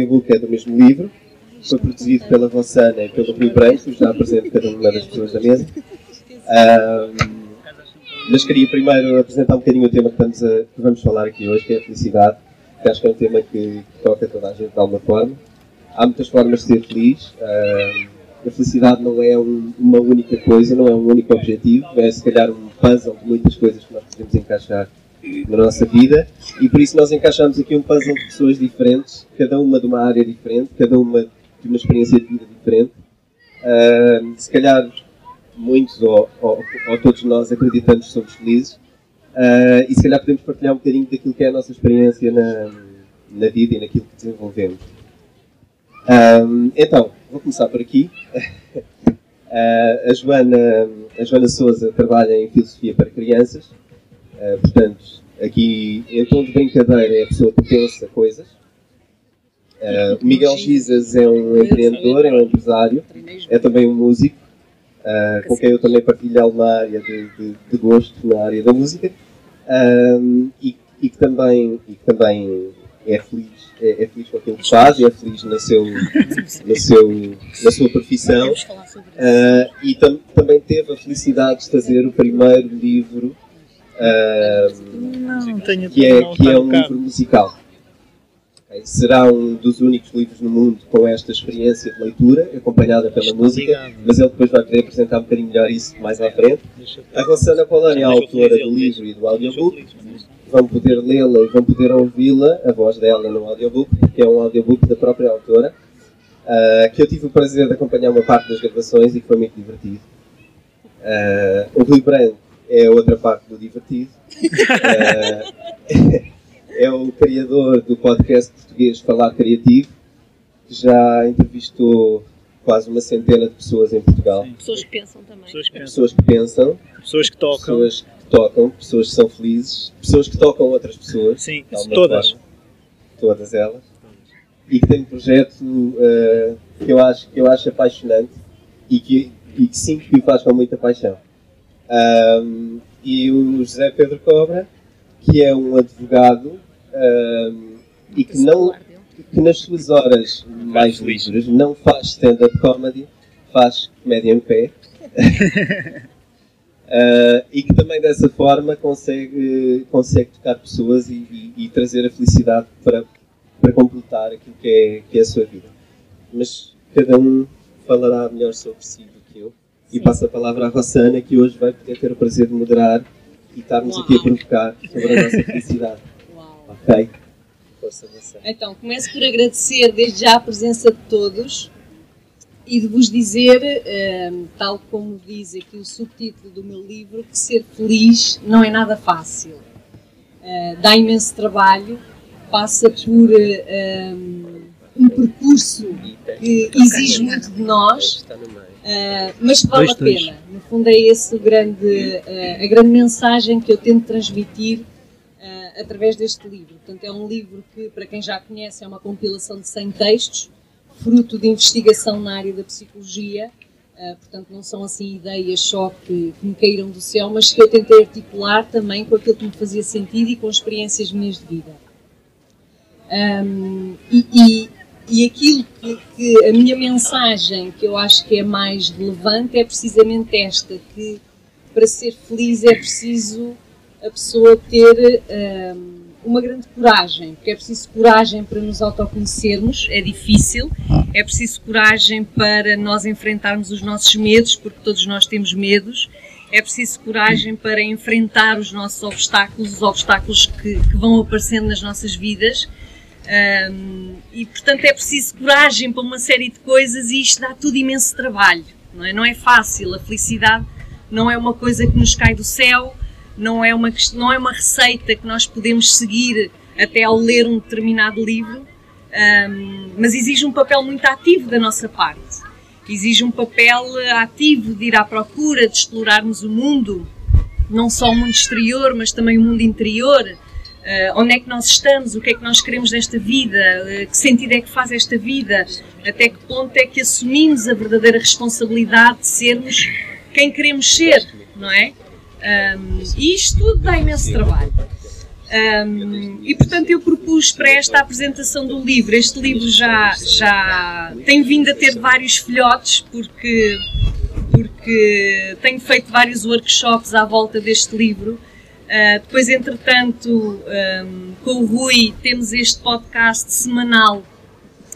e-book é do mesmo livro, foi produzido pela Rossana e pelo Rio Branco, já apresento cada uma das pessoas da mesa. Um, mas queria primeiro apresentar um bocadinho o tema que, a, que vamos falar aqui hoje, que é a felicidade, que acho que é um tema que, que toca toda a gente de alguma forma. Há muitas formas de ser feliz. Um, a felicidade não é um, uma única coisa, não é um único objetivo, é se calhar um puzzle de muitas coisas que nós podemos encaixar na nossa vida e por isso nós encaixamos aqui um puzzle de pessoas diferentes, cada uma de uma área diferente, cada uma de uma experiência de vida diferente. Uh, se calhar muitos ou, ou, ou, todos nós acreditamos que somos felizes uh, e se calhar podemos partilhar um bocadinho daquilo que é a nossa experiência na, na vida e naquilo que desenvolvemos. Então, vou começar por aqui. uh, a, Joana, a Joana Souza trabalha em filosofia para crianças, uh, portanto, aqui em tom de brincadeira é a pessoa que pensa coisas. Uh, o Miguel Gisas é um empreendedor, é um empresário, é também um músico, uh, com quem eu também partilho alguma área de, de, de gosto na área da música, e, e, que também, e que também é feliz, é, é, feliz com aquilo que faz, é feliz na, seu, na, seu, na sua profissão, uh, e tam, também teve a felicidade de fazer o primeiro livro Não, que é, que é um livro musical. Será um dos únicos livros no mundo com esta experiência de leitura, acompanhada pela música, mas ele depois vai poder apresentar um bocadinho melhor isso mais à frente. A Rossana Polani é a autora do livro e do audiobook. Vão poder lê-la e vão poder ouvi-la, a voz dela no audiobook, que é um audiobook da própria autora, uh, que eu tive o prazer de acompanhar uma parte das gravações e que foi muito divertido. Uh, o Rui Branco é outra parte do divertido. Uh, é o criador do podcast português Falar Criativo, que já entrevistou quase uma centena de pessoas em Portugal. Sim. Pessoas que pensam também. Pessoas que, pessoas que pensam. Pessoas que tocam. Pessoas que tocam, pessoas que são felizes, pessoas que tocam outras pessoas. Sim, todas. Forma, todas elas. E que tem um projeto uh, que, eu acho, que eu acho apaixonante e que, e que sinto que o faz com muita paixão. Um, e o José Pedro Cobra, que é um advogado um, e que, não, que nas suas horas mais livres não faz stand-up comedy, faz comédia em pé. uh, e que também dessa forma consegue, consegue tocar pessoas e, e, e, trazer a felicidade para, para completar aquilo que é, que é a sua vida. Mas cada um falará melhor sobre si do que eu. Sim. E passo a palavra à Rossana, que hoje vai poder ter o prazer de moderar e estarmos Uau. aqui a provocar sobre a nossa felicidade. Ok? Força você. Então, começo por agradecer desde já a presença de todos e de vos dizer, um, tal como diz aqui o subtítulo do meu livro, que ser feliz não é nada fácil. Uh, dá imenso trabalho, passa por uh, um percurso que exige muito de nós, uh, mas vale a pena. No fundo é esse o grande, a grande mensagem que eu tento transmitir uh, através deste livro. Portanto, é um livro que, para quem já conhece, é uma compilação de 100 textos, fruto de investigação na área da psicologia. Uh, portanto, não são assim ideias só que, que, me caíram do céu, mas que eu tentei articular também com aquilo que me fazia sentido e com experiências minhas de vida. Um, e, e, e, aquilo que, que, a minha mensagem que eu acho que é mais relevante é precisamente esta: que para ser feliz é preciso a pessoa ter um, uma grande coragem, porque é preciso coragem para nos autoconhecermos, é difícil, é preciso coragem para nós enfrentarmos os nossos medos, porque todos nós temos medos, é preciso coragem para enfrentar os nossos obstáculos, os obstáculos que, que vão aparecendo nas nossas vidas. Um, e portanto é preciso coragem para uma série de coisas e isto dá tudo imenso trabalho, não é? Não é fácil, a felicidade não é uma coisa que nos cai do céu, não é uma, não é uma receita que nós podemos seguir até ao ler um determinado livro, um, mas exige um papel muito ativo da nossa parte. Exige um papel ativo de ir à procura, de explorarmos o mundo, não só o mundo exterior, mas também o mundo interior. Uh, onde é que nós estamos? O que é que nós queremos desta vida? Uh, que sentido é que faz esta vida? Até que ponto é que assumimos a verdadeira responsabilidade de sermos quem queremos ser, não é? Um, e isto tudo dá imenso trabalho. Um, e portanto eu propus para esta apresentação do livro. Este livro já, já tem vindo a ter vários filhotes, porque, porque tenho feito vários workshops à volta deste livro. Uh, depois, entretanto, um, com o Rui, temos este podcast semanal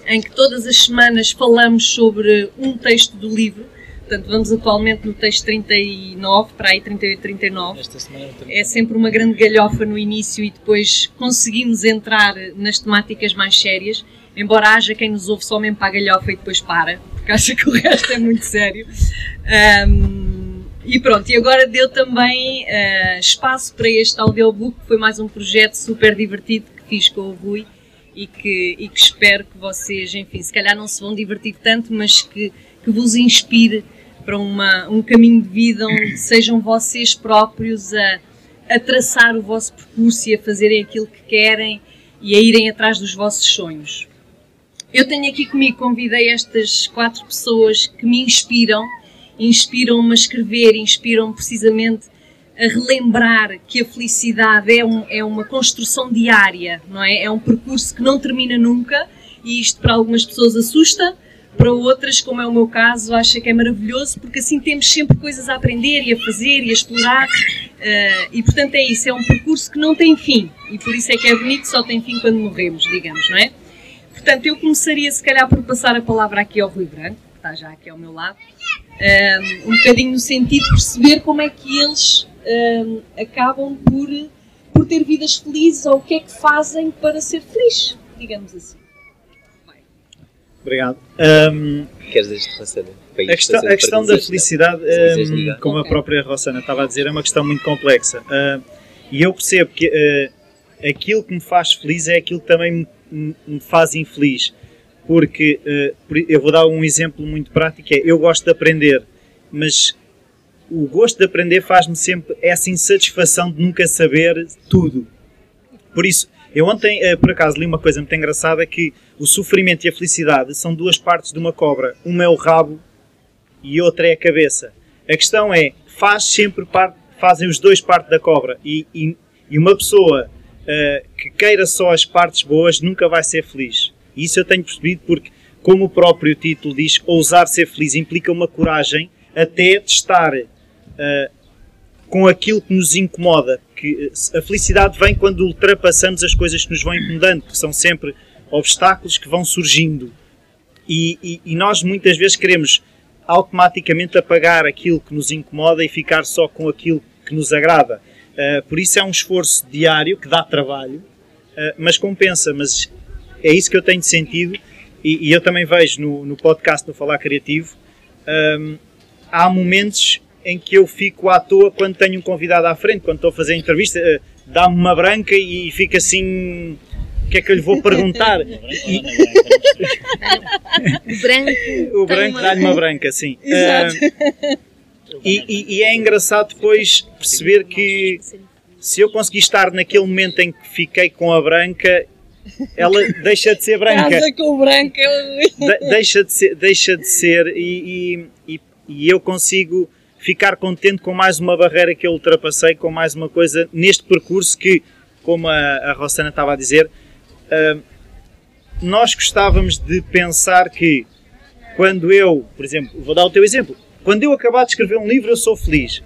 em que todas as semanas falamos sobre um texto do livro. Portanto, vamos atualmente no texto 39, para aí 38, 39. Esta semana é sempre uma grande galhofa no início e depois conseguimos entrar nas temáticas mais sérias, embora haja quem nos ouve só mesmo para a galhofa e depois para, porque acha que o resto é muito sério. Um, e pronto, e agora deu também uh, espaço para este audiobook, que foi mais um projeto super divertido que fiz com o Rui e que, e que espero que vocês, enfim, se calhar não se vão divertir tanto, mas que, que vos inspire para uma, um caminho de vida onde sejam vocês próprios a, a traçar o vosso percurso e a fazerem aquilo que querem e a irem atrás dos vossos sonhos. Eu tenho aqui comigo, convidei estas quatro pessoas que me inspiram, inspiram-me a escrever, inspiram-me precisamente a relembrar que a felicidade é, um, é uma construção diária, não é? É um percurso que não termina nunca e isto para algumas pessoas assusta, para outras, como é o meu caso, acha que é maravilhoso porque assim temos sempre coisas a aprender e a fazer e a explorar. Uh, e portanto é isso, é um percurso que não tem fim e por isso é que é bonito, só tem fim quando morremos, digamos, não é? Portanto, eu começaria se calhar por passar a palavra aqui ao Rui Branco, está já aqui ao meu lado, uh, um bocadinho no sentido de perceber como é que eles uh, acabam por, por ter vidas felizes ou o que é que fazem para ser feliz, digamos assim. Obrigado. Um, Queres este Rossana? A questão, a questão da felicidade, um, como okay. a própria Rossana estava a dizer, é uma questão muito complexa. Uh, e eu percebo que uh, aquilo que me faz feliz é aquilo que também me, me faz infeliz. Porque uh, eu vou dar um exemplo muito prático: é eu gosto de aprender, mas o gosto de aprender faz-me sempre essa insatisfação de nunca saber tudo. Por isso, eu ontem, eh, por acaso, li uma coisa muito engraçada que o sofrimento e a felicidade são duas partes de uma cobra. Uma é o rabo e outra é a cabeça. A questão é, faz sempre parte, fazem os dois parte da cobra. E, e, e uma pessoa uh, que queira só as partes boas nunca vai ser feliz. Isso eu tenho percebido porque, como o próprio título diz, ousar ser feliz implica uma coragem até de estar uh, com aquilo que nos incomoda. Que a felicidade vem quando ultrapassamos as coisas que nos vão incomodando, que são sempre obstáculos que vão surgindo. E, e, e nós muitas vezes queremos automaticamente apagar aquilo que nos incomoda e ficar só com aquilo que nos agrada. Uh, por isso é um esforço diário que dá trabalho, uh, mas compensa. Mas é isso que eu tenho sentido e, e eu também vejo no, no podcast do Falar Criativo. Um, há momentos em que eu fico à toa quando tenho um convidado à frente, quando estou a fazer a entrevista, uh, dá-me uma branca e fica assim. O que é que eu lhe vou perguntar? o branco. O branco dá-lhe uma branca, sim. Exato. Uh, e, e, e, é engraçado depois perceber que se eu conseguir estar naquele momento em que fiquei com a branca, ela deixa de ser branca. Casa com branca. De, deixa de ser, deixa de ser e, e, e eu consigo ficar contente com mais uma barreira que eu ultrapassei, com mais uma coisa neste percurso que, como a, a Rossana estava a dizer, uh, nós gostávamos de pensar que quando eu, por exemplo, vou dar o teu exemplo, quando eu acabar de escrever um livro eu sou feliz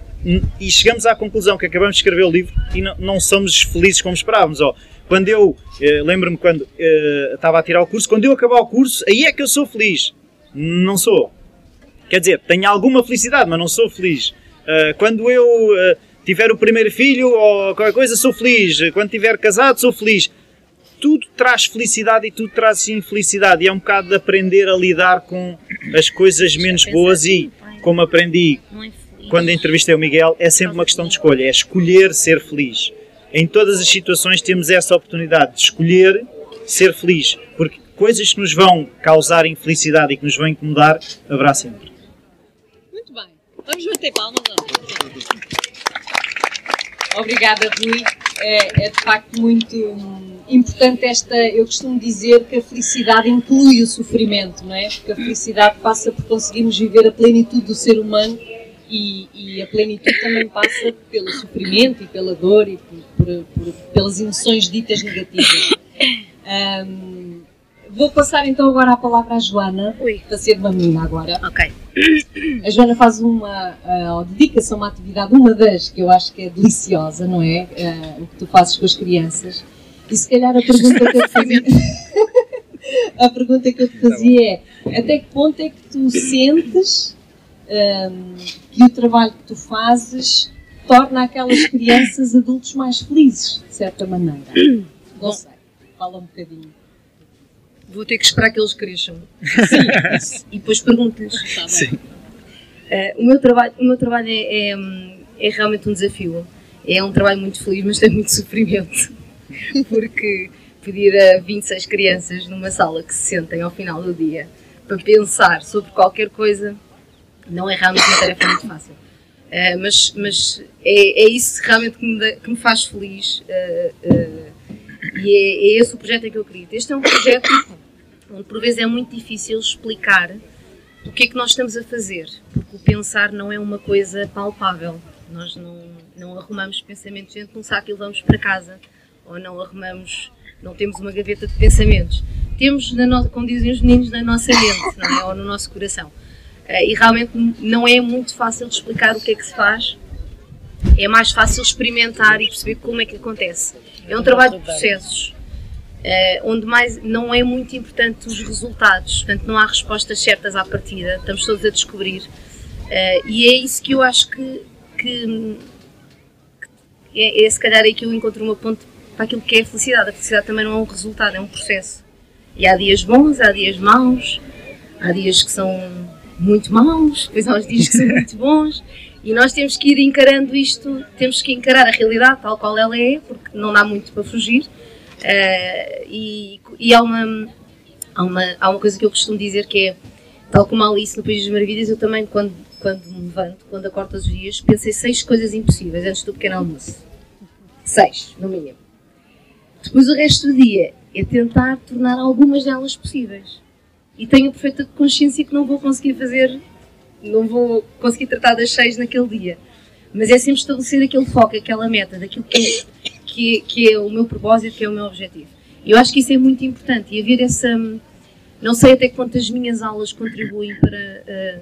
e chegamos à conclusão que acabamos de escrever o livro e não, não somos felizes como esperávamos. Ó, quando eu, eh, lembro-me quando eh, estava a tirar o curso, quando eu acabar o curso, aí é que eu sou feliz. Não sou. Quer dizer, tenho alguma felicidade, mas não sou feliz. Uh, quando eu uh, tiver o primeiro filho ou qualquer coisa, sou feliz. Quando tiver casado, sou feliz. Tudo traz felicidade e tudo traz infelicidade. E é um bocado de aprender a lidar com as coisas menos boas e, como aprendi quando entrevistei o Miguel, é sempre uma questão de escolha. É escolher ser feliz. Em todas as situações temos essa oportunidade de escolher ser feliz. Porque coisas que nos vão causar infelicidade e que nos vão incomodar, haverá sempre. Vamos bater palmas, Obrigada, Rui. É, é, de facto muito importante esta. Eu costumo dizer que a felicidade inclui o sofrimento, não é? Porque a felicidade passa por conseguirmos viver a plenitude do ser humano E, e, a plenitude também passa pelo sofrimento e pela dor e por, por, por, pelas emoções ditas negativas. Um, vou passar então agora a palavra à Joana, Ui. para ser uma menina agora. Ok. A Joana faz uma, uh, dedica-se a uma atividade, uma das que eu acho que é deliciosa, não é? Uh, o que tu fazes com as crianças. E se calhar a pergunta que eu te fazia, a pergunta que eu te fazia é até que ponto é que tu sentes um, que o trabalho que tu fazes torna aquelas crianças adultos mais felizes, de certa maneira? Não sei, fala um bocadinho. Vou ter que esperar que eles cresçam. Sim. e depois pergunto-lhes. Tá. Uh, o meu trabalho, o meu trabalho é, é, é, realmente um desafio. É um trabalho muito feliz, mas tem muito sofrimento. Porque pedir a 26 crianças numa sala que se sentem ao final do dia para pensar sobre qualquer coisa não é realmente uma tarefa muito fácil. Uh, mas mas é, é isso realmente que me, que me faz feliz uh, e é, é, esse o projeto em que eu acredito. Este é um projeto onde por vezes é muito difícil explicar o que é que nós estamos a fazer, porque o pensar não é uma coisa palpável. Nós não, não arrumamos pensamentos dentro de um saco e levamos para casa, ou não arrumamos, não temos uma gaveta de pensamentos. Temos, na no, como dizem os meninos, na nossa mente, não é? ou no nosso coração. Uh, e realmente não é muito fácil de explicar o que é que se faz. É mais fácil experimentar e perceber como é que acontece. É um trabalho de processos, uh, onde mais não é muito importante os resultados, portanto não há respostas certas à partida, estamos todos a descobrir. Uh, e é isso que eu acho que, que, que é, é se calhar aí que eu encontro uma ponte para aquilo que é a felicidade. A felicidade também não é um resultado, é um processo. E há dias bons, há dias maus, há dias que são muito maus, depois há uns dias que são muito bons, e nós temos que ir encarando isto, temos que encarar a realidade tal qual ela é, porque não dá muito para fugir. Uh, e, e há, uma, há, uma, há uma coisa que eu costumo dizer que é, tal como a Alice no País das Maravilhas, eu também, quando, quando me levanto, quando acordo todos os dias, pensei seis coisas impossíveis antes do pequeno almoço. Seis, no mínimo. Depois o resto do dia é tentar tornar algumas delas possíveis e tenho perfeita consciência que não vou conseguir fazer, não vou conseguir tratar das seis naquele dia. Mas é sempre estabelecer aquele foco, aquela meta, daquilo que é, que, é, que é o meu propósito, que é o meu objetivo. E eu acho que isso é muito importante e haver essa. Não sei até quanto as minhas aulas contribuem para. Uh,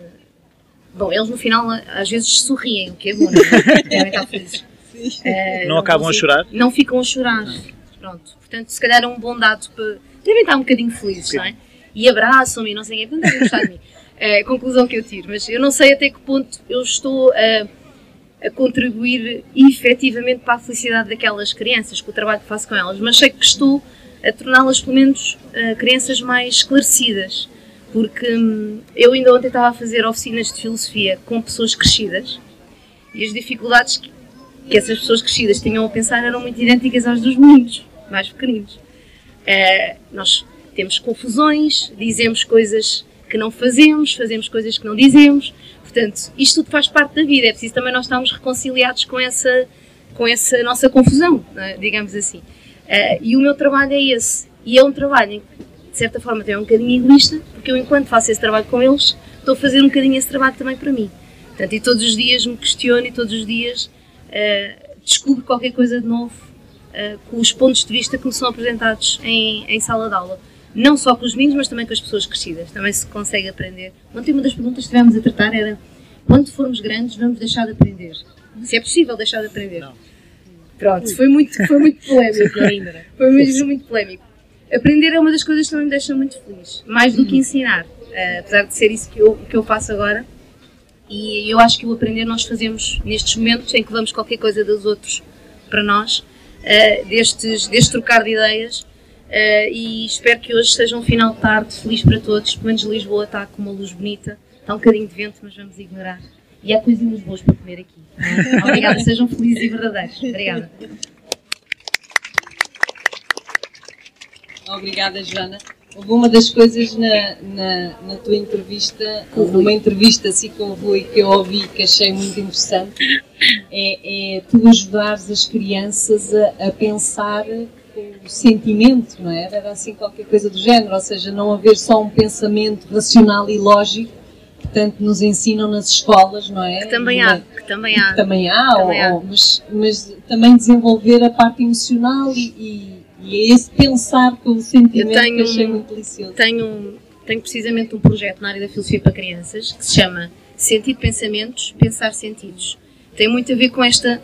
bom, eles no final às vezes sorriem, o que é bom, não é? Devem estar felizes. Uh, não, não, acabam a chorar? Não ficam a chorar. Pronto. Portanto, se calhar é um bom dado para. Devem estar um bocadinho felizes, Sim. não é? E abraçam-me, não sei o quê, não devem gostar de mim. É a conclusão que eu tiro, mas eu não sei até que ponto eu estou a, a contribuir efetivamente para a felicidade daquelas crianças, com o trabalho que faço com elas, mas sei que estou a torná-las, pelo menos, uh, crianças mais esclarecidas, porque hum, eu ainda ontem estava a fazer oficinas de filosofia com pessoas crescidas e as dificuldades que, que essas pessoas crescidas tinham a pensar eram muito idênticas às dos meninos mais pequeninos. Uh, nós temos confusões, dizemos coisas que não fazemos, fazemos coisas que não dizemos. Portanto, isto tudo faz parte da vida. É preciso também nós estarmos reconciliados com essa, com essa nossa confusão, é? digamos assim. Uh, e o meu trabalho é esse. E é um trabalho, de certa forma, até é um bocadinho egoísta, porque eu, enquanto faço esse trabalho com eles, estou a fazer um bocadinho esse trabalho também para mim. Portanto, e todos os dias me questiono e todos os dias uh, descubro qualquer coisa de novo uh, com os pontos de vista que me são apresentados em, em sala de aula não só com os meninos, mas também com as pessoas crescidas. Também se consegue aprender. Ontem uma das perguntas que tivemos a tratar era quando formos grandes vamos deixar de aprender. Se é possível deixar de aprender. Não. Pronto, foi muito, foi muito polémico. foi mesmo muito polémico. Aprender é uma das coisas que também me deixa muito feliz. Mais do que uhum. ensinar. Uh, apesar de ser isso que eu, que eu faço agora. E eu acho que o aprender nós fazemos nestes momentos em que vamos qualquer coisa dos outros para nós, uh, destes, deste trocar de ideias, Uh, e espero que hoje seja um final de tarde feliz para todos. Pelo menos Lisboa está com uma luz bonita, está um bocadinho de vento, mas vamos ignorar. E há coisinhas boas para comer aqui. Obrigada, sejam felizes e verdadeiros. Obrigada. Obrigada, Joana. Houve uma das coisas na, na, na tua entrevista, houve uma entrevista assim com o Rui que eu ouvi que achei muito interessante, é, é tu ajudares as crianças a, a pensar o sentimento, não é? Era assim qualquer coisa do género, ou seja, não haver só um pensamento racional e lógico, que tanto nos ensinam nas escolas, não é? Que também há, que também há. Que também há, também ou, há. Mas, mas também desenvolver a parte emocional e, e, e é esse pensar com o sentimento Eu tenho, que achei muito delicioso. Tenho, tenho precisamente um projeto na área da filosofia para crianças que se chama Sentir Pensamentos, Pensar Sentidos. Tem muito a ver com esta.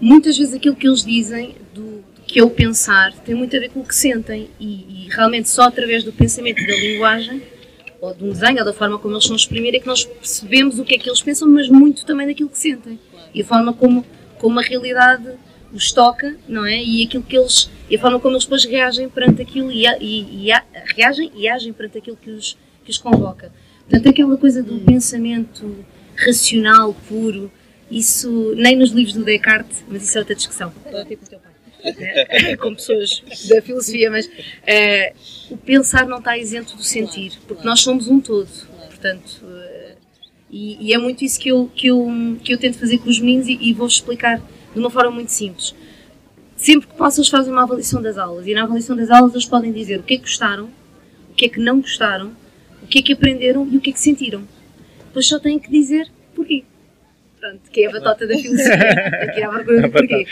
Muitas vezes aquilo que eles dizem do, que é o pensar, tem muito a ver com o que sentem e, e realmente só através do pensamento e da linguagem ou de um desenho, ou da forma como eles estão a exprimir, é que nós percebemos o que é que eles pensam, mas muito também daquilo que sentem. E a forma como, como a realidade os toca, não é? E aquilo que eles. E a forma como eles depois reagem perante aquilo e, e, e a, reagem e agem perante aquilo que os, que os convoca. Portanto, aquela coisa do pensamento racional, puro, isso nem nos livros do Descartes, mas isso é outra discussão. Com pessoas da filosofia, mas uh, o pensar não está isento do sentir, porque nós somos um todo, portanto, uh, e, e, é muito isso que eu, que eu, que eu tento fazer com os meninos e, e vou explicar de uma forma muito simples. Sempre que posso, eles fazem uma avaliação das aulas, e na avaliação das aulas eles podem dizer o que é que gostaram, o que é que não gostaram, o que é que aprenderam e o que é que sentiram. Depois só têm que dizer porquê. Pronto, que é a batota da filosofia, aqui à procura do porquê.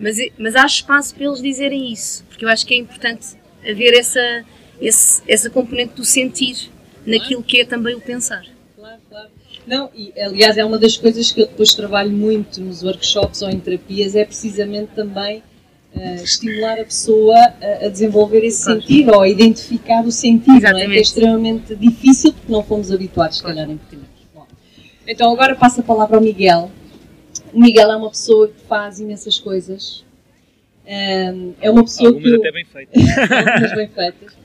Mas, mas há espaço para eles dizerem isso, porque eu acho que é importante haver essa, esse, essa componente do sentir naquilo que é também o pensar. Claro, claro. Não, e aliás é uma das coisas que eu depois trabalho muito nos workshops ou em terapias, é precisamente também uh, estimular a pessoa a, a desenvolver esse claro. sentir ou a identificar o sentido, não é? que é extremamente difícil porque não fomos habituados, se calhar, em pequeno. Então agora passo a palavra ao Miguel. O Miguel é uma pessoa que faz imensas coisas. Um, é uma pessoa Algumas que. até bem feitas. Algumas bem feitas.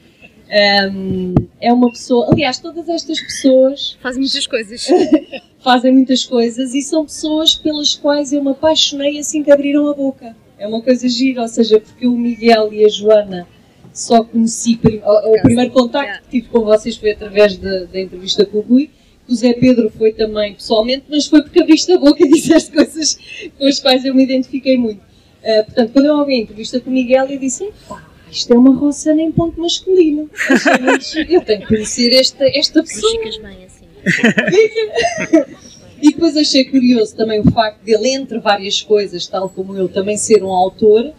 Um, é uma pessoa. Aliás, todas estas pessoas. Fazem muitas coisas. fazem muitas coisas e são pessoas pelas quais eu me apaixonei assim que abriram a boca. É uma coisa gira, ou seja, porque o Miguel e a Joana só conheci. O, o primeiro contacto que tive com vocês foi através da, da entrevista com o Rui o Zé Pedro foi também pessoalmente, mas foi porque abriste a boca e disseste coisas com as quais eu me identifiquei muito. Uh, portanto, quando eu ouvi a entrevista com o Miguel, eu disse: pá, isto é uma roçana em ponto masculino. Eu tenho que conhecer esta, esta pessoa. Ficas bem assim. e depois achei curioso também o facto dele, entre várias coisas, tal como eu, também ser um autor.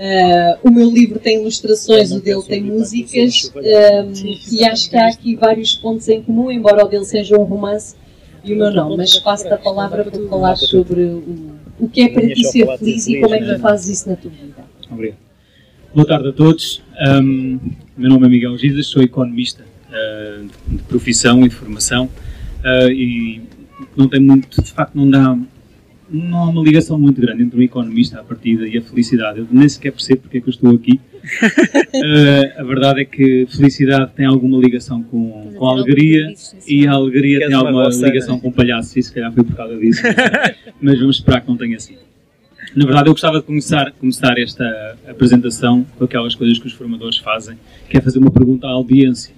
Uh, o meu livro tem ilustrações, o dele tem músicas, um, e acho que há aqui vários pontos em comum, embora o dele seja um romance e o meu não. Mas passo-te a palavra para falar sobre o, o que é para ti ser feliz e como é que tu fazes isso na tua vida. Obrigado. Boa tarde a todos. Um, meu nome é Miguel Gidas, sou economista uh, de profissão e de formação uh, e não tem muito, de facto, não dá não há uma ligação muito grande entre um economista, a partida, e a felicidade. Eu nem sequer percebo porque é que eu estou aqui. uh, a verdade é que felicidade tem alguma ligação com, com a alegria e a alegria tem alguma ligação com o palhaço, e se calhar foi por causa disso. mas vamos esperar que não tenha sido. Na verdade, eu gostava de começar, começar esta apresentação com aquelas coisas que os formadores fazem, que é fazer uma pergunta à audiência.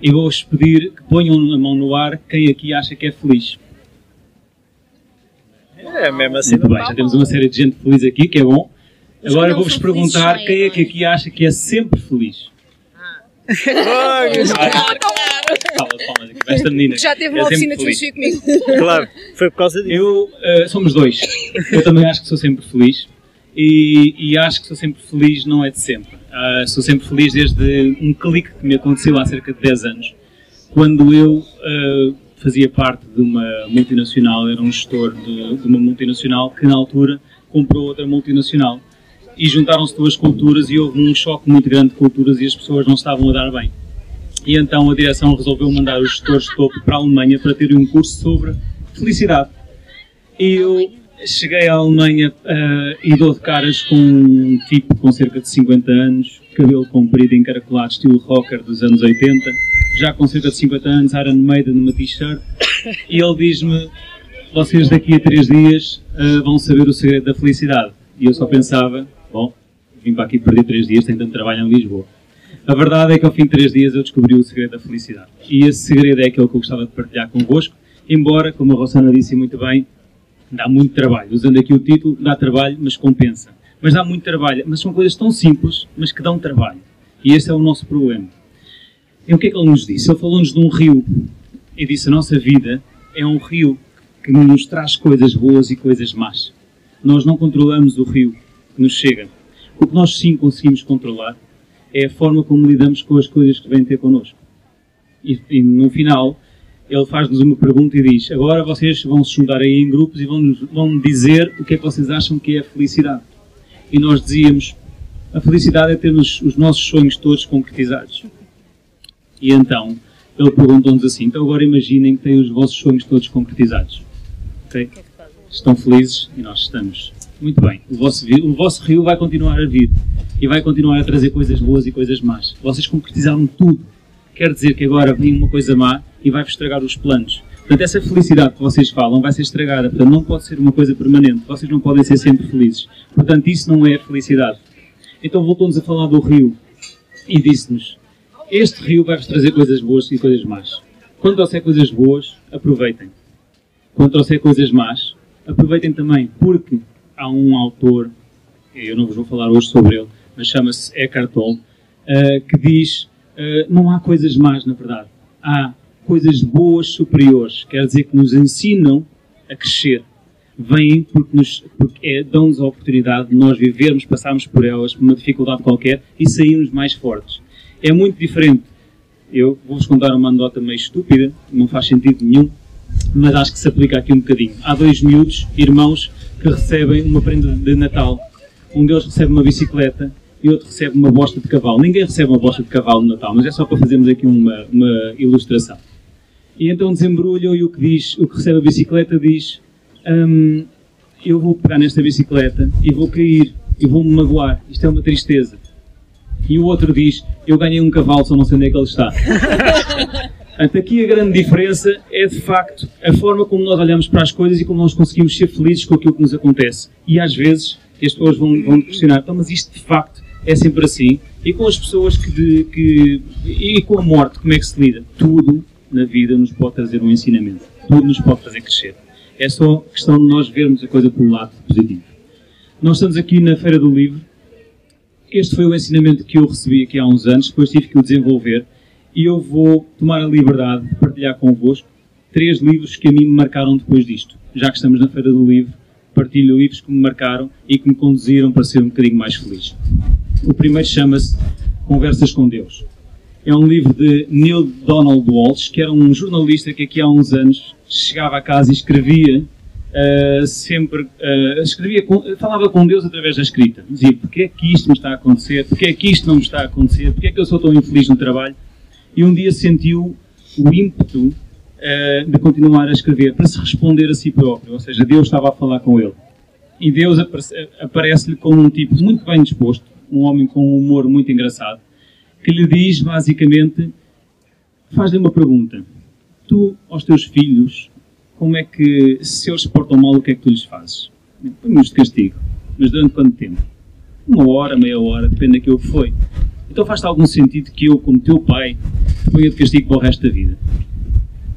E vou-vos pedir que ponham a mão no ar quem aqui acha que é feliz. É, mesmo assim. Muito bem, já temos uma série de gente feliz aqui, que é bom. Agora vou-vos perguntar quem é que aqui acha que é sempre feliz. Ah. claro, claro. Palmas, palmas aqui esta menina. Já teve uma é oficina de filosofia comigo. Claro, foi por causa disso. Eu, uh, somos dois. Eu também acho que sou sempre feliz. E, e, acho que sou sempre feliz não é de sempre. Uh, sou sempre feliz desde um clique que me aconteceu há cerca de 10 anos, quando eu uh, fazia parte de uma multinacional, era um gestor de, de uma multinacional que na altura comprou outra multinacional e juntaram-se duas culturas e houve um choque muito grande de culturas e as pessoas não estavam a dar bem. E então a direção resolveu mandar os gestores de topo para a Alemanha para terem um curso sobre felicidade. E eu cheguei à Alemanha uh, e dou de caras com um tipo com cerca de 50 anos, cabelo comprido encaracolado, estilo rocker dos anos 80, já com cerca de 50 anos, Iron Maiden numa t-shirt, e ele diz-me: Vocês daqui a 3 dias uh, vão saber o segredo da felicidade. E eu só pensava: Bom, vim para aqui perder 3 dias, tenho tanto trabalho em Lisboa. A verdade é que ao fim de 3 dias eu descobri o segredo da felicidade. E esse segredo é aquele que eu gostava de partilhar convosco, embora, como a Rossana disse muito bem, dá muito trabalho. Usando aqui o título, dá trabalho, mas compensa. Mas dá muito trabalho. Mas são coisas tão simples, mas que dão trabalho. E esse é o nosso problema. E o que é que ele nos disse? Ele falou-nos de um rio e disse: a nossa vida é um rio que nos traz coisas boas e coisas más. Nós não controlamos o rio que nos chega. O que nós sim conseguimos controlar é a forma como lidamos com as coisas que vêm ter connosco. E, e no final, ele faz-nos uma pergunta e diz: Agora vocês vão se juntar aí em grupos e vão, vão dizer o que é que vocês acham que é a felicidade. E nós dizíamos: A felicidade é termos os nossos sonhos todos concretizados. E então, ele perguntou-nos assim: Então agora imaginem que têm os vossos sonhos todos concretizados. Okay? Estão felizes e nós estamos. Muito bem. O vosso, o vosso rio vai continuar a vir e vai continuar a trazer coisas boas e coisas más. Vocês concretizaram tudo. Quer dizer que agora vem uma coisa má e vai-vos estragar os planos. Portanto, essa felicidade que vocês falam vai ser estragada. Portanto, não pode ser uma coisa permanente. Vocês não podem ser sempre felizes. Portanto, isso não é felicidade. Então, voltou-nos a falar do rio e disse-nos: Este rio vai-vos trazer coisas boas e coisas más. Quando trouxer coisas boas, aproveitem. Quando trouxer coisas más, aproveitem também, porque há um autor, eu não vos vou falar hoje sobre ele, mas chama-se Eckhart Tolle, uh, que diz: uh, não há coisas más, na verdade. Há coisas boas superiores. Quer dizer que nos ensinam a crescer. Vêm porque, porque é, dão-nos a oportunidade de nós vivermos, passarmos por elas, por uma dificuldade qualquer e sairmos mais fortes. É muito diferente. Eu vou-vos contar uma anedota meio estúpida, não faz sentido nenhum, mas acho que se aplica aqui um bocadinho. Há dois miúdos, irmãos, que recebem uma prenda de Natal. Um deles recebe uma bicicleta e outro recebe uma bosta de cavalo. Ninguém recebe uma bosta de cavalo no Natal, mas é só para fazermos aqui uma, uma ilustração. E então desembrulham e o que diz, o que recebe a bicicleta diz: hum, Eu vou pegar nesta bicicleta e vou cair e vou-me magoar. Isto é uma tristeza. E o outro diz: Eu ganhei um cavalo, só não sei onde é que ele está. Portanto, aqui a grande diferença é de facto a forma como nós olhamos para as coisas e como nós conseguimos ser felizes com aquilo que nos acontece. E às vezes as pessoas vão, vão questionar, então, mas isto de facto é sempre assim? E com as pessoas que, de, que. E com a morte, como é que se lida? Tudo na vida nos pode trazer um ensinamento. Tudo nos pode fazer crescer. É só questão de nós vermos a coisa pelo lado positivo. Nós estamos aqui na Feira do Livro. Este foi o ensinamento que eu recebi aqui há uns anos, depois tive que o desenvolver e eu vou tomar a liberdade de partilhar convosco três livros que a mim me marcaram depois disto. Já que estamos na Feira do Livro, partilho livros que me marcaram e que me conduziram para ser um bocadinho mais feliz. O primeiro chama-se Conversas com Deus. É um livro de Neil Donald Walsh, que era um jornalista que aqui há uns anos chegava a casa e escrevia uh, sempre, uh, escrevia com, falava com Deus através da escrita. Dizia, porque é que isto me está a acontecer? Porque é que isto não me está a acontecer? Porque é que eu sou tão infeliz no trabalho? e um dia sentiu o ímpeto uh, de continuar a escrever, para se responder a si próprio, ou seja, Deus estava a falar com ele. E Deus aparece-lhe como um tipo muito bem disposto, um homem com um humor muito engraçado, que lhe diz basicamente: faz-lhe uma pergunta. Tu, aos teus filhos, como é que, se eles se portam mal, o que é que tu lhes fazes? Põe-nos de castigo. Mas durante quanto tempo? Uma hora, meia hora, depende daquilo que foi. Então faz-te algum sentido que eu, como teu pai, ponha de castigo para o resto da vida?